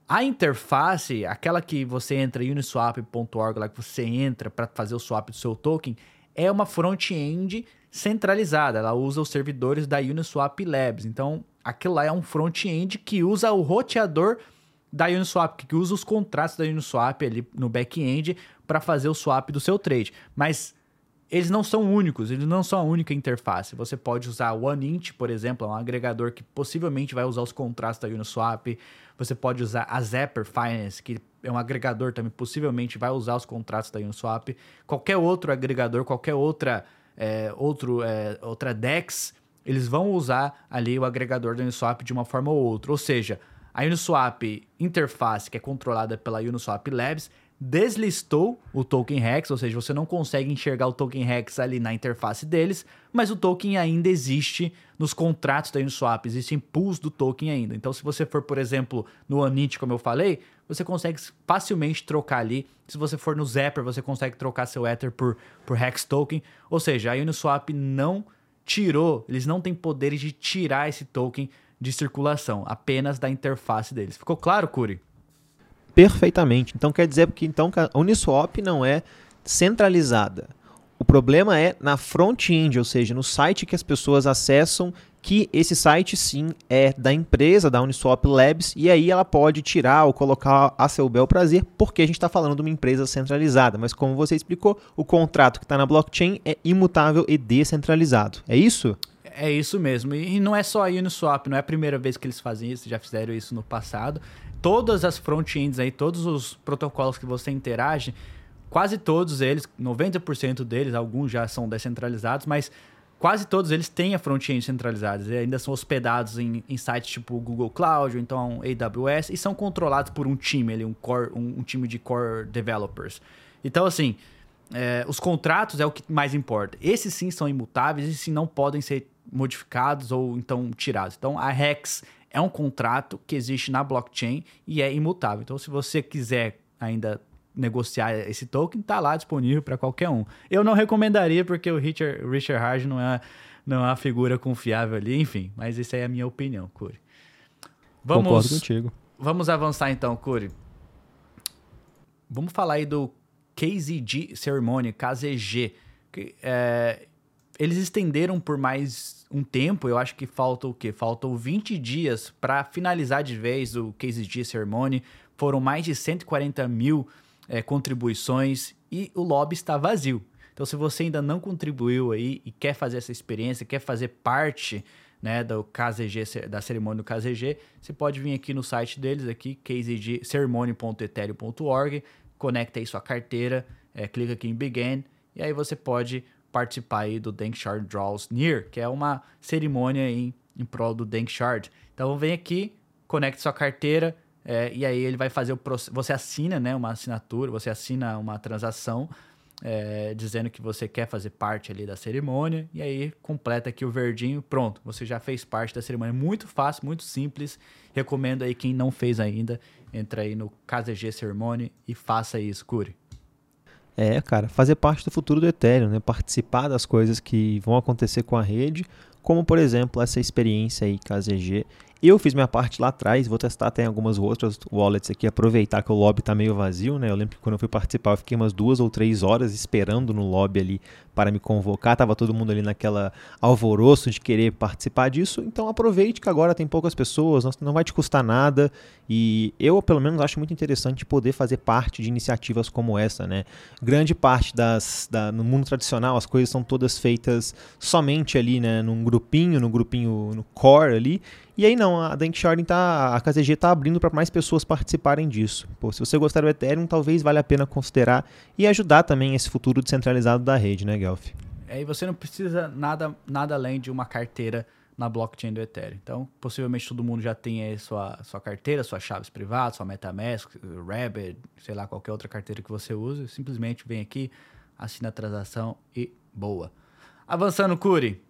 a interface, aquela que você entra uniswap.org, lá que você entra para fazer o swap do seu token, é uma front-end centralizada. Ela usa os servidores da Uniswap Labs. Então, aquilo lá é um front-end que usa o roteador da Uniswap, que usa os contratos da Uniswap ali no back-end para fazer o swap do seu trade. Mas eles não são únicos, eles não são a única interface. Você pode usar o OneInt, por exemplo, é um agregador que possivelmente vai usar os contratos da Uniswap. Você pode usar a Zapper Finance, que é um agregador também, possivelmente vai usar os contratos da Uniswap. Qualquer outro agregador, qualquer outra, é, outro, é, outra DEX, eles vão usar ali o agregador da Uniswap de uma forma ou outra. Ou seja, a Uniswap interface, que é controlada pela Uniswap Labs, deslistou o token Hex, ou seja, você não consegue enxergar o token Hex ali na interface deles, mas o token ainda existe nos contratos da Uniswap, existem pools do token ainda. Então, se você for, por exemplo, no Anit, como eu falei, você consegue facilmente trocar ali. Se você for no Zapper, você consegue trocar seu Ether por, por Hex token. Ou seja, a Uniswap não tirou, eles não têm poderes de tirar esse token de circulação, apenas da interface deles. Ficou claro, Curi? Perfeitamente. Então quer dizer que então a Uniswap não é centralizada. O problema é na front-end, ou seja, no site que as pessoas acessam, que esse site sim é da empresa, da Uniswap Labs, e aí ela pode tirar ou colocar a seu bel prazer, porque a gente está falando de uma empresa centralizada. Mas como você explicou, o contrato que está na blockchain é imutável e descentralizado. É isso? É isso mesmo. E não é só a Uniswap, não é a primeira vez que eles fazem isso, já fizeram isso no passado todas as front-ends aí, todos os protocolos que você interage, quase todos eles, 90% deles, alguns já são descentralizados, mas quase todos eles têm a front-end centralizada e ainda são hospedados em, em, sites tipo Google Cloud ou então AWS e são controlados por um time, ali, um, core, um, um time de core developers. Então, assim, é, os contratos é o que mais importa. Esses sim são imutáveis, esses sim não podem ser modificados ou então tirados. Então, a Hex é um contrato que existe na blockchain e é imutável. Então, se você quiser ainda negociar esse token, está lá disponível para qualquer um. Eu não recomendaria porque o Richard, Richard Hard não é, não é uma figura confiável ali, enfim, mas essa é a minha opinião, Curi. Vamos, Concordo contigo. Vamos avançar então, Curi. Vamos falar aí do KZG Ceremony, KZG. Que, é, eles estenderam por mais um tempo, eu acho que falta o quê? Faltam 20 dias para finalizar de vez o Case G Ceremony. Foram mais de 140 mil é, contribuições e o lobby está vazio. Então, se você ainda não contribuiu aí e quer fazer essa experiência, quer fazer parte né, do KZG, da cerimônia do KZG, você pode vir aqui no site deles, aqui, kzgceremony.ethereum.org, conecta aí sua carteira, é, clica aqui em Begin, e aí você pode participar aí do Dankshard Draws Near, que é uma cerimônia em, em prol do Dankshard. Então vem aqui, conecte sua carteira é, e aí ele vai fazer o processo. Você assina né, uma assinatura, você assina uma transação é, dizendo que você quer fazer parte ali da cerimônia e aí completa aqui o verdinho, pronto, você já fez parte da cerimônia. Muito fácil, muito simples. Recomendo aí quem não fez ainda, entra aí no KZG Ceremony e faça isso, Cure. É, cara, fazer parte do futuro do Ethereum, né? Participar das coisas que vão acontecer com a rede, como por exemplo essa experiência aí KZG. Eu fiz minha parte lá atrás, vou testar até algumas outras wallets aqui, aproveitar que o lobby tá meio vazio, né? Eu lembro que quando eu fui participar, eu fiquei umas duas ou três horas esperando no lobby ali para me convocar, tava todo mundo ali naquela alvoroço de querer participar disso, então aproveite que agora tem poucas pessoas, não vai te custar nada. E eu pelo menos acho muito interessante poder fazer parte de iniciativas como essa, né? Grande parte das da, no mundo tradicional as coisas são todas feitas somente ali, né, num grupinho, no grupinho no core ali e aí não, a Dank Sharding tá, a KZG está abrindo para mais pessoas participarem disso. Pô, se você gostar do Ethereum, talvez valha a pena considerar e ajudar também esse futuro descentralizado da rede, né, Guelph? É, e você não precisa nada, nada além de uma carteira na blockchain do Ethereum. Então, possivelmente todo mundo já tem aí sua, sua carteira, suas chaves privadas, sua MetaMask, Rabbit, sei lá, qualquer outra carteira que você use. Simplesmente vem aqui, assina a transação e boa. Avançando, Curi.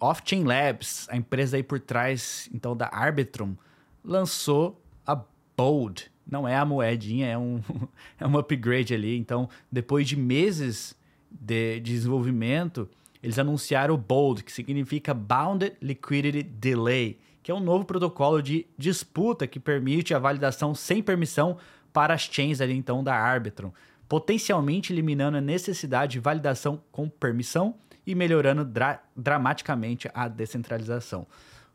Off-Chain Labs, a empresa aí por trás então da Arbitrum, lançou a Bold. Não é a moedinha, é um, (laughs) é um upgrade ali. Então, depois de meses de desenvolvimento, eles anunciaram o Bold, que significa Bounded Liquidity Delay, que é um novo protocolo de disputa que permite a validação sem permissão para as chains ali então da Arbitrum, potencialmente eliminando a necessidade de validação com permissão e melhorando dra dramaticamente a descentralização.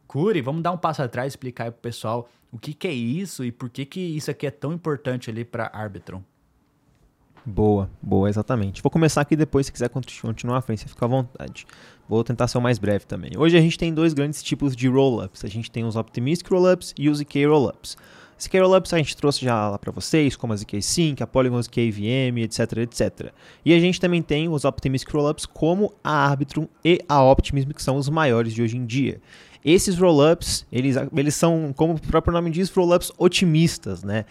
Curi, vamos dar um passo atrás e explicar para o pessoal o que, que, é isso e por que, que isso aqui é tão importante ali para Arbitrum. Boa, boa, exatamente. Vou começar aqui depois, se quiser continuar à frente, você fica à vontade. Vou tentar ser o mais breve também. Hoje a gente tem dois grandes tipos de roll-ups. A gente tem os Optimistic Rollups e os ZK Rollups. Rollups a gente trouxe já lá para vocês, como a ZK Sync, a Polygon ZK VM, etc, etc. E a gente também tem os Optimistic Rollups como a Arbitrum e a Optimism, que são os maiores de hoje em dia. Esses rollups, eles, eles são, como o próprio nome diz, rollups otimistas, né?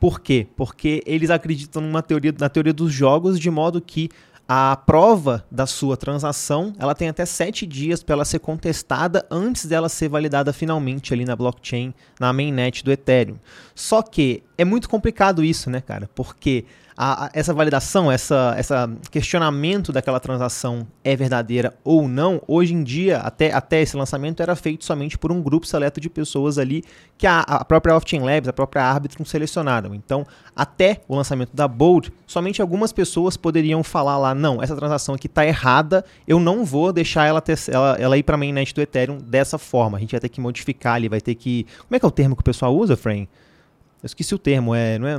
Por quê? Porque eles acreditam numa teoria, na teoria dos jogos, de modo que a prova da sua transação ela tem até sete dias para ela ser contestada antes dela ser validada finalmente ali na blockchain, na mainnet do Ethereum. Só que é muito complicado isso, né, cara? Porque a, essa validação, essa, essa questionamento daquela transação é verdadeira ou não, hoje em dia, até, até esse lançamento, era feito somente por um grupo seleto de pessoas ali que a, a própria Off-Chain Labs, a própria Arbitrum selecionaram. Então, até o lançamento da Bold, somente algumas pessoas poderiam falar lá, não, essa transação aqui está errada, eu não vou deixar ela, ter, ela, ela ir para a mainnet do Ethereum dessa forma. A gente vai ter que modificar ali, vai ter que... Como é que é o termo que o pessoal usa, Frame? Eu esqueci o termo, é... Não é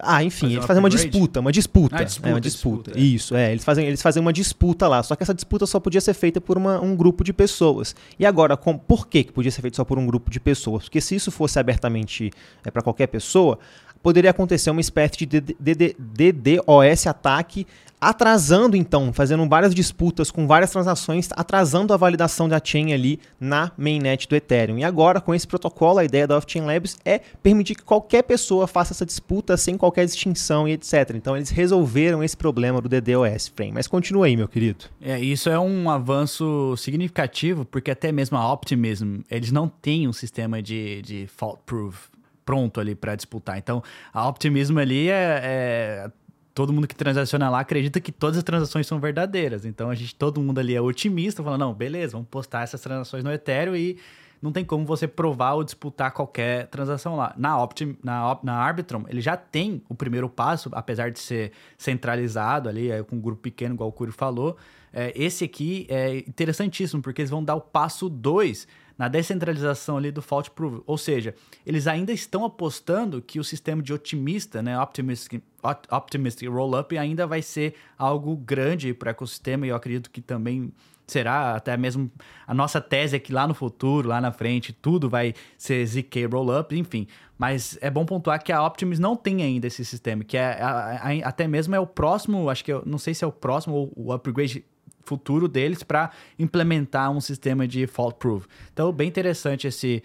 ah, enfim, eles fazem uma disputa, uma disputa. Ah, disputa, é uma disputa. disputa. Isso, é. Eles fazem, eles fazem uma disputa lá. Só que essa disputa só podia ser feita por uma, um grupo de pessoas. E agora, com, por que, que podia ser feito só por um grupo de pessoas? Porque se isso fosse abertamente é, para qualquer pessoa, poderia acontecer uma espécie de DDoS ataque atrasando então, fazendo várias disputas com várias transações, atrasando a validação da chain ali na mainnet do Ethereum. E agora, com esse protocolo, a ideia da Off-Chain Labs é permitir que qualquer pessoa faça essa disputa sem qualquer distinção e etc. Então, eles resolveram esse problema do DDoS Frame. Mas continua aí, meu querido. É, isso é um avanço significativo, porque até mesmo a Optimism, eles não têm um sistema de, de fault proof pronto ali para disputar. Então, a Optimism ali é, é todo mundo que transaciona lá acredita que todas as transações são verdadeiras. Então a gente, todo mundo ali é otimista, falando, não, beleza, vamos postar essas transações no Ethereum e não tem como você provar ou disputar qualquer transação lá. Na, Optim, na, na Arbitrum, ele já tem o primeiro passo, apesar de ser centralizado ali, é, com um grupo pequeno, igual o Curi falou. É, esse aqui é interessantíssimo, porque eles vão dar o passo 2 na descentralização ali do fault proof. Ou seja, eles ainda estão apostando que o sistema de otimista, né, optimistic, optimistic rollup, ainda vai ser algo grande para o ecossistema e eu acredito que também será até mesmo a nossa tese é que lá no futuro, lá na frente, tudo vai ser ZK Rollup, enfim. Mas é bom pontuar que a Optimus não tem ainda esse sistema, que é a, a, até mesmo é o próximo, acho que eu não sei se é o próximo ou o upgrade futuro deles para implementar um sistema de fault proof. Então, bem interessante esse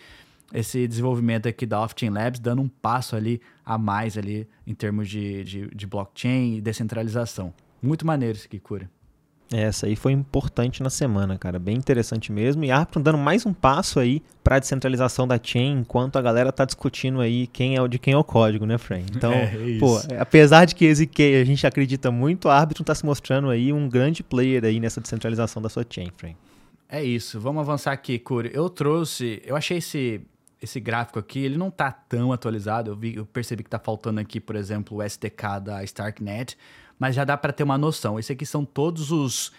esse desenvolvimento aqui da Off-Chain Labs, dando um passo ali a mais ali em termos de, de, de blockchain e descentralização. Muito maneiro isso aqui, Cura. Essa aí foi importante na semana, cara. Bem interessante mesmo. E Arbitrum dando mais um passo aí para a descentralização da chain, enquanto a galera tá discutindo aí quem é o de quem é o código, né, Fran? Então, (laughs) é, é pô, apesar de que EZK a gente acredita muito, a Arbitrum tá se mostrando aí um grande player aí nessa descentralização da sua chain, Fran. É isso. Vamos avançar aqui, Curi. Eu trouxe, eu achei esse esse gráfico aqui, ele não tá tão atualizado. Eu vi, eu percebi que tá faltando aqui, por exemplo, o SDK da Starknet, mas já dá para ter uma noção. Esse aqui são todos os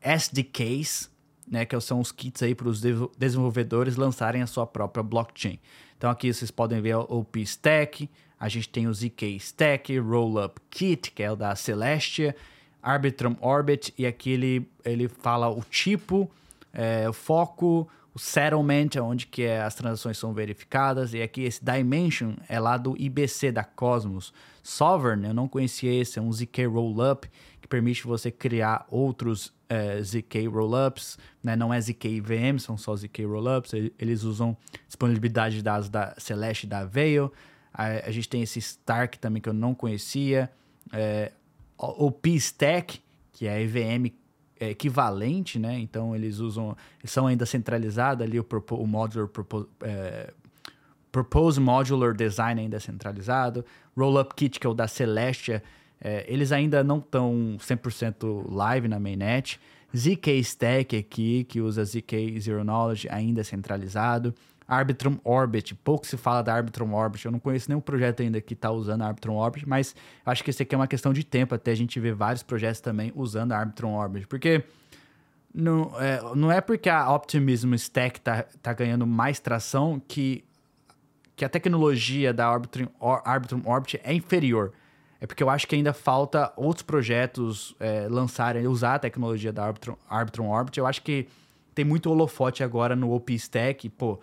SDKs, né, que são os kits aí para os desenvolvedores lançarem a sua própria blockchain. Então aqui vocês podem ver o OP Stack, a gente tem o ZK Stack, Rollup Kit, que é o da Celestia, Arbitrum Orbit, e aqui ele, ele fala o tipo, é, o foco, o settlement, onde que é, as transações são verificadas, e aqui esse Dimension é lá do IBC, da Cosmos. Sovereign, eu não conhecia esse, é um ZK Rollup, que permite você criar outros é, ZK Rollups, né? não é ZK IVM, são só ZK Rollups, eles usam disponibilidade de dados da Celeste e da Veil, a, a, gente tem esse Stark também que eu não conhecia, é, o P-Stack, que é a EVM é, equivalente, né? Então eles usam, são ainda centralizados ali o, o modular propo, é, Propose Modular Design ainda é centralizado, Rollup Kit que é o da Celestia, é, eles ainda não estão 100% live na mainnet. ZK Stack aqui, que usa ZK Zero Knowledge, ainda é centralizado. Arbitrum Orbit, pouco se fala da Arbitrum Orbit, eu não conheço nenhum projeto ainda que está usando a Arbitrum Orbit, mas acho que esse aqui é uma questão de tempo até a gente ver vários projetos também usando a Arbitrum Orbit, porque não é, não é porque a Optimism Stack está tá ganhando mais tração que, que a tecnologia da Arbitrum, Arbitrum Orbit é inferior. É porque eu acho que ainda falta outros projetos é, lançarem, usar a tecnologia da Arbitrum, Arbitrum Orbit. Eu acho que tem muito holofote agora no OpenStack, pô,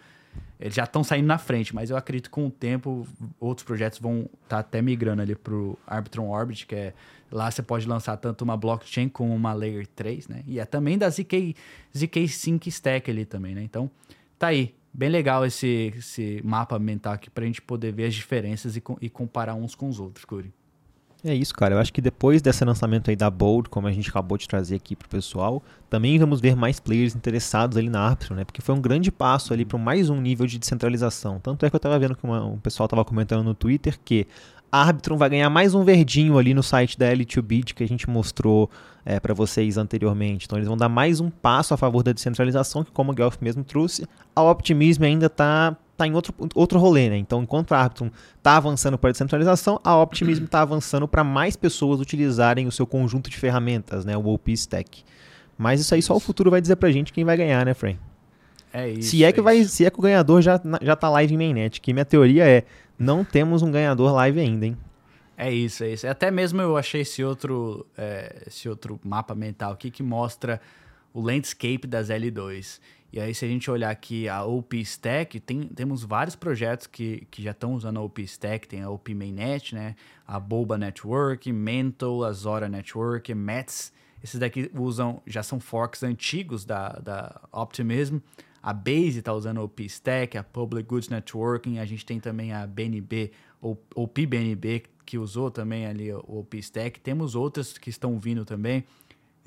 eles já estão saindo na frente, mas eu acredito que com o tempo outros projetos vão estar tá até migrando ali para o Arbitrum Orbit, que é lá você pode lançar tanto uma blockchain como uma Layer 3, né? E é também da ZK, ZK Sync Stack ali também, né? Então, tá aí. Bem legal esse, esse mapa mental aqui para a gente poder ver as diferenças e, e comparar uns com os outros, Curi. É isso, cara. Eu acho que depois desse lançamento aí da Bold, como a gente acabou de trazer aqui pro pessoal, também vamos ver mais players interessados ali na Arbitrum, né? Porque foi um grande passo ali para mais um nível de descentralização. Tanto é que eu tava vendo que uma, o pessoal tava comentando no Twitter que a Arbitrum vai ganhar mais um verdinho ali no site da L2Bit que a gente mostrou é, para vocês anteriormente. Então eles vão dar mais um passo a favor da descentralização, que como o Guelph mesmo trouxe, a Optimism ainda está tá em outro, outro rolê, né? Então, enquanto a Arbitrum está avançando para a descentralização, a Optimism está avançando para mais pessoas utilizarem o seu conjunto de ferramentas, né? O OP Stack. Mas isso aí só o futuro vai dizer pra gente quem vai ganhar, né, Frame? É isso. Se é, que, é vai, se é que o ganhador já, já tá live em mainnet, que minha teoria é, não temos um ganhador live ainda, hein? É isso, é isso. Até mesmo eu achei esse outro, é, esse outro mapa mental aqui que mostra o landscape das L2. E aí, se a gente olhar aqui a OP Stack, tem, temos vários projetos que, que já estão usando a OP Stack. Tem a OP Mainnet, né? A Boba Network, Mental, a Zora Network, Mets. Esses daqui usam, já são forks antigos da, da Optimism. A Base está usando a OP Stack, a Public Goods Networking. A gente tem também a BNB, ou OP BNB, que usou também ali o OP Stack. Temos outras que estão vindo também.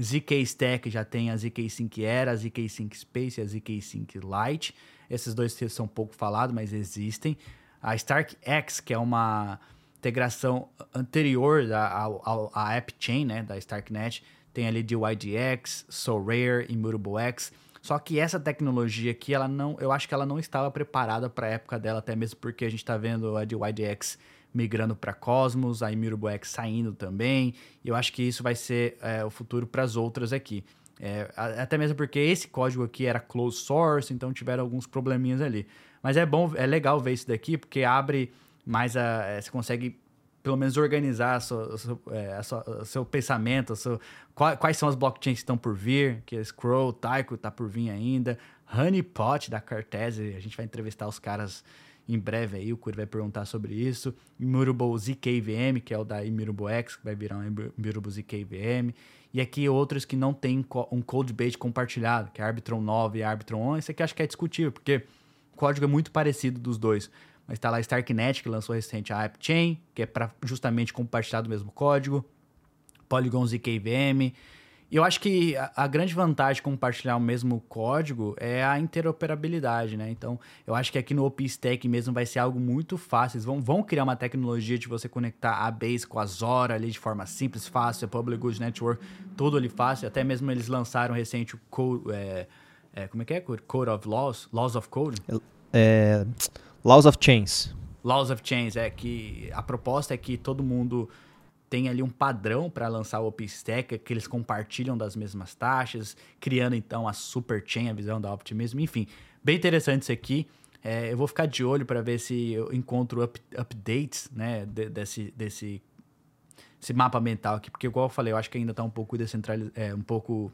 ZK Stack já tem a ZK Sync Era, a ZK Sync Space e a ZK Sync Lite. Esses dois são pouco falados, mas existem. A Stark X, que é uma integração anterior à, App Chain, né, da StarkNet, tem ali DYDX, SoRare, Immutable X. Só que essa tecnologia aqui, ela não, eu acho que ela não estava preparada para a época dela, até mesmo porque a gente está vendo a DYDX migrando para Cosmos, a Immutable X saindo também. E eu acho que isso vai ser é, o futuro para as outras aqui. É, até mesmo porque esse código aqui era closed source, então tiveram alguns probleminhas ali. Mas é bom, é legal ver isso daqui, porque abre mais a. É, você consegue pelo menos organizar a sua, a sua, é, a sua, o seu pensamento, quais, quais, são as blockchains que estão por vir, que é Scroll, Taiko está por vir ainda, Honeypot da Cartese, a gente vai entrevistar os caras em breve aí, o Curi vai perguntar sobre isso. Immutable ZKVM, que é o da Immutable X, que vai virar um Immutable ZKVM. E aqui outros que não tem um code base compartilhado, que é Arbitron 9 e Arbitron 11. Esse aqui acho que é discutível, porque o código é muito parecido dos dois. Mas está lá Starknet, que lançou recente a AppChain, que é para justamente compartilhar do mesmo código. Polygon ZKVM. E eu acho que a, a, grande vantagem de compartilhar o mesmo código é a interoperabilidade, né? Então, eu acho que aqui no OpenStack mesmo vai ser algo muito fácil. Eles vão, vão criar uma tecnologia de você conectar a Base com a Zora ali de forma simples, fácil, a Public Good Network, tudo ali fácil. Até mesmo eles lançaram recente o Code... É, é, como é que é? Code of Laws? Laws of Code? É, Laws of Chains. Laws of Chains, é que a proposta é que todo mundo tem ali um padrão para lançar o OpenStack, que eles compartilham das mesmas taxas, criando então a super chain, a visão da Optimism, enfim, bem interessante isso aqui. É, eu vou ficar de olho para ver se eu encontro up, updates né, de, desse, desse esse mapa mental aqui, porque igual eu falei, eu acho que ainda está um pouco descentralizado, é, um pouco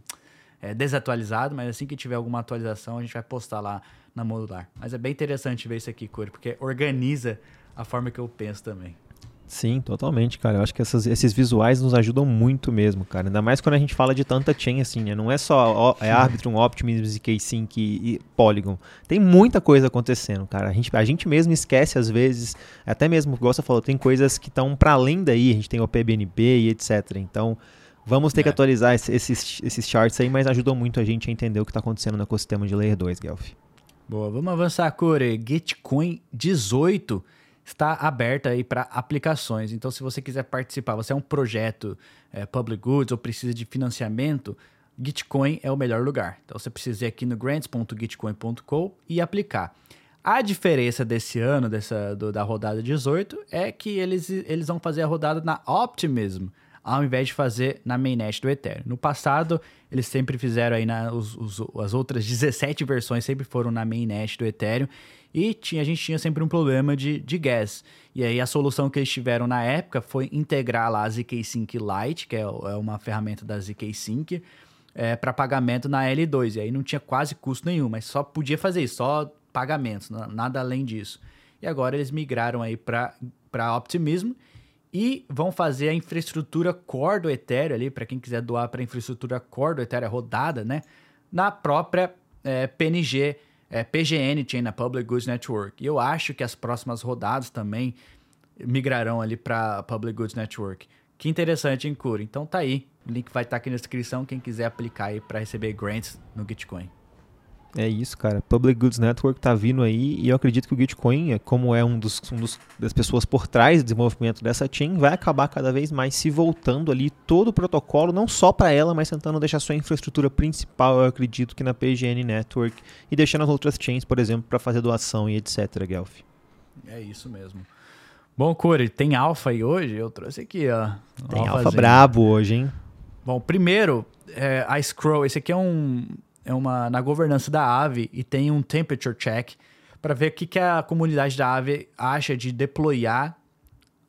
é, desatualizado, mas assim que tiver alguma atualização a gente vai postar lá na modular. Mas é bem interessante ver isso aqui, Curi, porque organiza a forma que eu penso também. Sim, totalmente, cara. Eu acho que essas, esses visuais nos ajudam muito mesmo, cara. Ainda mais quando a gente fala de tanta chain assim, né? Não é só é Arbitrum, Optimism, ZK-Sync e, e Polygon. Tem muita coisa acontecendo, cara. A gente, a gente mesmo esquece às vezes, até mesmo, igual você falou, tem coisas que estão para além daí. A gente tem o PBNB e etc. Então, vamos ter é. que atualizar esses, esses charts aí, mas ajudam muito a gente a entender o que está acontecendo no ecossistema de Layer 2, Guelph. Boa, vamos avançar, Core. Gitcoin 18 está aberta aí para aplicações. Então, se você quiser participar, você é um projeto é, public goods ou precisa de financiamento, Gitcoin é o melhor lugar. Então, você precisa ir aqui no grants.gitcoin.com e aplicar. A diferença desse ano, dessa, do, da rodada 18, é que eles, eles vão fazer a rodada na Optimism, ao invés de fazer na mainnet do Ethereum. No passado, eles sempre fizeram aí na, os, os, as outras (laughs) 17 versões sempre foram na mainnet do Ethereum e tinha, a gente tinha sempre um problema de, de gas. E aí a solução que eles tiveram na época foi integrar lá a ZK Sync Lite, que é, é uma ferramenta da ZK Sync, é, para pagamento na L2. E aí não tinha quase custo nenhum, mas só podia fazer isso, só pagamentos, nada além disso. E agora eles migraram aí para Optimism e vão fazer a infraestrutura core do Ethereum ali, para quem quiser doar para a infraestrutura core do Ethereum rodada, né? Na própria é, PNG é, PGN Chain, na Public Goods Network. E eu acho que as próximas rodadas também migrarão ali para Public Goods Network. Que interessante, hein, Cura? Então tá aí. O link vai estar tá aqui na descrição, quem quiser aplicar aí para receber grants no Gitcoin. É isso, cara. Public Goods Network tá vindo aí e eu acredito que o Gitcoin, é, como é um dos, um dos das pessoas por trás do desenvolvimento dessa chain, vai acabar cada vez mais se voltando ali todo o protocolo, não só para ela, mas tentando deixar sua infraestrutura principal, eu acredito que na PGN Network e deixando as outras chains, por exemplo, para fazer doação e etc, Guelph. É isso mesmo. Bom, Corey, tem alfa aí hoje? Eu trouxe aqui, ó. Tem alfa brabo hoje, hein? Bom, primeiro, é, a Scroll, esse aqui é um é uma na governança da Aave e tem um temperature check para ver o que, que a comunidade da Aave acha de deployar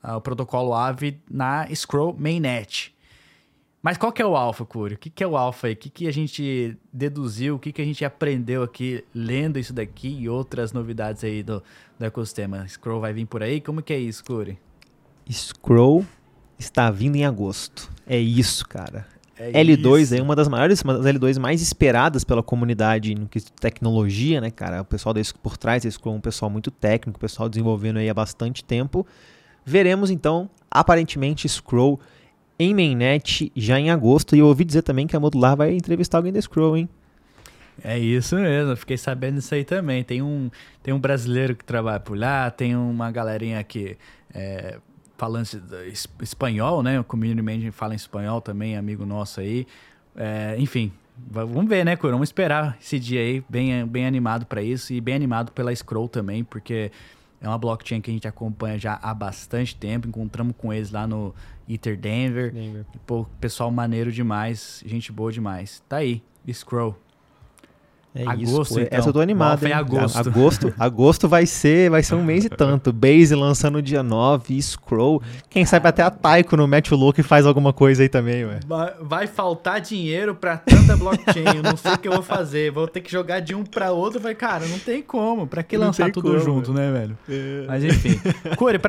uh, o protocolo Aave na Scroll mainnet. Mas qual que é o alfa, Curi? O que, que é o alfa aí? O que, que a gente deduziu? O que, que a gente aprendeu aqui lendo isso daqui e outras novidades aí do, do ecossistema? Scroll vai vir por aí? Como que é isso, Curi? Scroll está vindo em agosto. É isso, cara. É L2 isso. é uma das maiores, uma das L2 mais esperadas pela comunidade no que tecnologia, né, cara? O pessoal da por trás da Scrum é um pessoal muito técnico, o pessoal desenvolvendo aí há bastante tempo. Veremos então, aparentemente, Scroll em mainnet já em agosto. E eu ouvi dizer também que a Modular vai entrevistar alguém da Scroll, hein? É isso mesmo, fiquei sabendo disso aí também. Tem um, tem um brasileiro que trabalha por lá, tem uma galerinha que é, falando espanhol, né? O community manager fala em espanhol também, amigo nosso aí. É, enfim, vamos ver, né, Cura? Vamos esperar esse dia aí, bem, bem animado para isso e bem animado pela Scroll também, porque é uma blockchain que a gente acompanha já há bastante tempo. Encontramos com eles lá no Ether Denver. Denver. pô, pessoal maneiro demais, gente boa demais. Tá aí, Scroll. É agosto, isso, então. Essa eu tô animado. Hein? Agosto. agosto. agosto vai ser, vai ser um mês e tanto. Base lançando dia 9, Scroll. Quem sabe até a Taiko no Match Louco e faz alguma coisa aí também, ué. Vai, faltar dinheiro pra tanta blockchain. eu não sei o que eu vou fazer. Vou ter que jogar de um pra outro. Vai, cara, não tem como. Pra que não lançar tudo como, junto, né, velho? É. Mas enfim.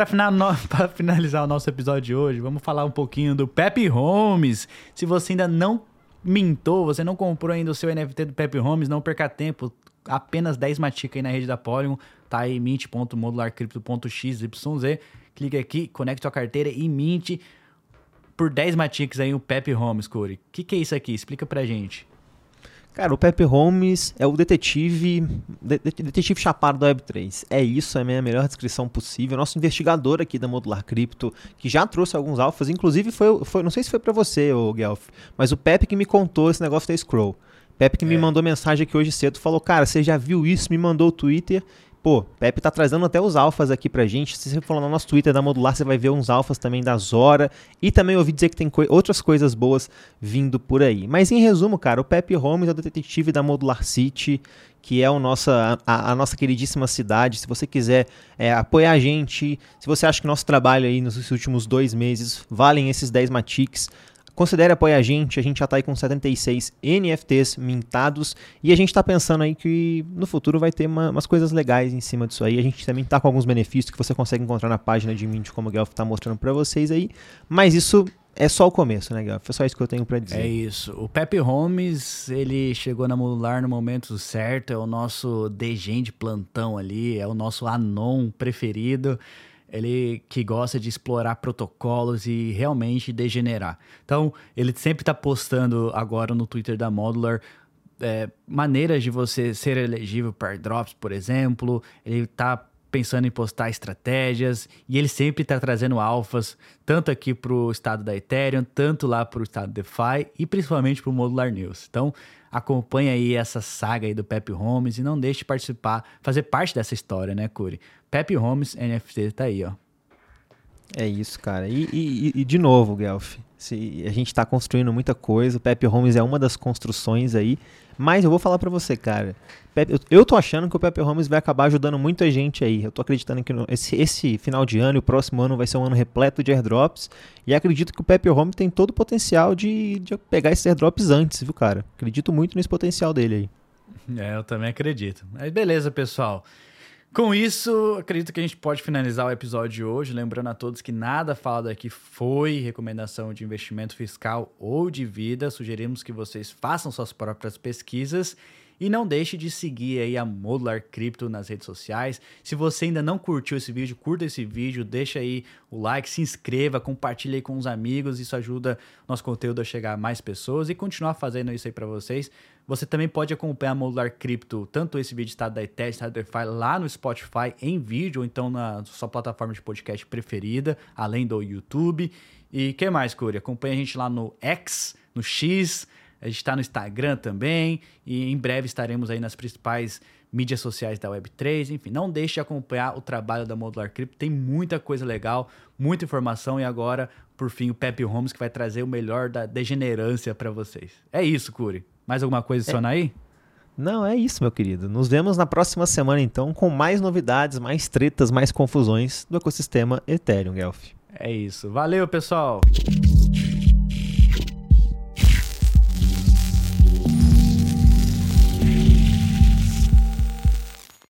Final, (laughs) pra finalizar o nosso episódio de hoje, vamos falar um pouquinho do Pepe Holmes. Se você ainda não mintou, você não comprou ainda o seu NFT do Pepe Holmes, não perca tempo. Apenas 10 matica aí na rede da Polygon, tá aí mint.modularcrypto.xyz. Clique aqui, conecte sua carteira e mint por 10 maticas aí o Pepe Holmes, Corey. O que, que é isso aqui? Explica pra gente. Cara, o Pepe Holmes é o detetive detetive chapado da Web3. É isso, é a minha melhor descrição possível. Nosso investigador aqui da Modular Crypto, que já trouxe alguns alfas, inclusive foi, foi não sei se foi para você, o Guelph, mas o Pepe que me contou esse negócio da Scroll. Pepe que é. me mandou mensagem aqui hoje cedo, falou: "Cara, você já viu isso? Me mandou o Twitter pô, Pepe tá trazendo até os alfas aqui pra gente. Se você for lá no nosso Twitter da Modular, você vai ver uns alfas também da Zora. E também ouvi dizer que tem outras coisas boas vindo por aí. Mas em resumo, cara, o Pepe Holmes é o detetive da Modular City, que é o nossa, a, a nossa queridíssima cidade. Se você quiser é, apoiar a gente, se você acha que nosso trabalho aí nos últimos dois meses valem esses 10 Matics, Considere apoiar a gente, a gente já está aí com 76 NFTs mintados e a gente está pensando aí que no futuro vai ter uma, umas coisas legais em cima disso aí. A gente também está com alguns benefícios que você consegue encontrar na página de Mint, como o Guelph está mostrando para vocês aí. Mas isso é só o começo, né, Guelph? É só isso que eu tenho para dizer. É isso. O Pepe Holmes, ele chegou na Modular no momento certo, é o nosso degen de plantão ali, é o nosso anon preferido ele que gosta de explorar protocolos e realmente degenerar. Então, ele sempre está postando agora no Twitter da Modular é, maneiras de você ser elegível para drops, por exemplo. Ele está pensando em postar estratégias e ele sempre está trazendo alfas, tanto aqui para o estado da Ethereum, tanto lá para o estado DeFi e principalmente para o Modular News. Então, acompanha aí essa saga aí do Pepe Holmes e não deixe de participar, fazer parte dessa história, né, Curi? Pepe Holmes NFT tá aí, ó. É isso, cara. E, e, e de novo, Guelph, se a gente está construindo muita coisa, o Pepe Holmes é uma das construções aí, mas eu vou falar para você, cara. Pepe, eu tô achando que o Pepe Holmes vai acabar ajudando muita gente aí. Eu tô acreditando que no, esse, esse final de ano e o próximo ano vai ser um ano repleto de airdrops. E acredito que o Pepe Holmes tem todo o potencial de, de pegar esses airdrops antes, viu, cara? Acredito muito nesse potencial dele aí. É, eu também acredito. Mas beleza, pessoal. Com isso, acredito que a gente pode finalizar o episódio de hoje. Lembrando a todos que nada falado aqui foi recomendação de investimento fiscal ou de vida. Sugerimos que vocês façam suas próprias pesquisas. E não deixe de seguir aí a Modular Crypto nas redes sociais. Se você ainda não curtiu esse vídeo, curta esse vídeo, deixa aí o like, se inscreva, compartilhe aí com os amigos. Isso ajuda nosso conteúdo a chegar a mais pessoas e continuar fazendo isso aí para vocês. Você também pode acompanhar a Modular Crypto, tanto esse vídeo está da Ethereum, está da DeFi, lá no Spotify em vídeo, ou então na sua plataforma de podcast preferida, além do YouTube. E que mais, Curi? Acompanhe a gente lá no X, no X, a gente está no Instagram também, e em breve estaremos aí nas principais mídias sociais da Web3. Enfim, não deixe de acompanhar o trabalho da Modular Crypto, tem muita coisa legal, muita informação, e agora, por fim, o Pepe Holmes que vai trazer o melhor da degenerância para vocês. É isso, Curi. Mais alguma coisa adicionar é. aí? Não, é isso, meu querido. Nos vemos na próxima semana, então, com mais novidades, mais tretas, mais confusões do ecossistema Ethereum, Guelph. É isso. Valeu, pessoal!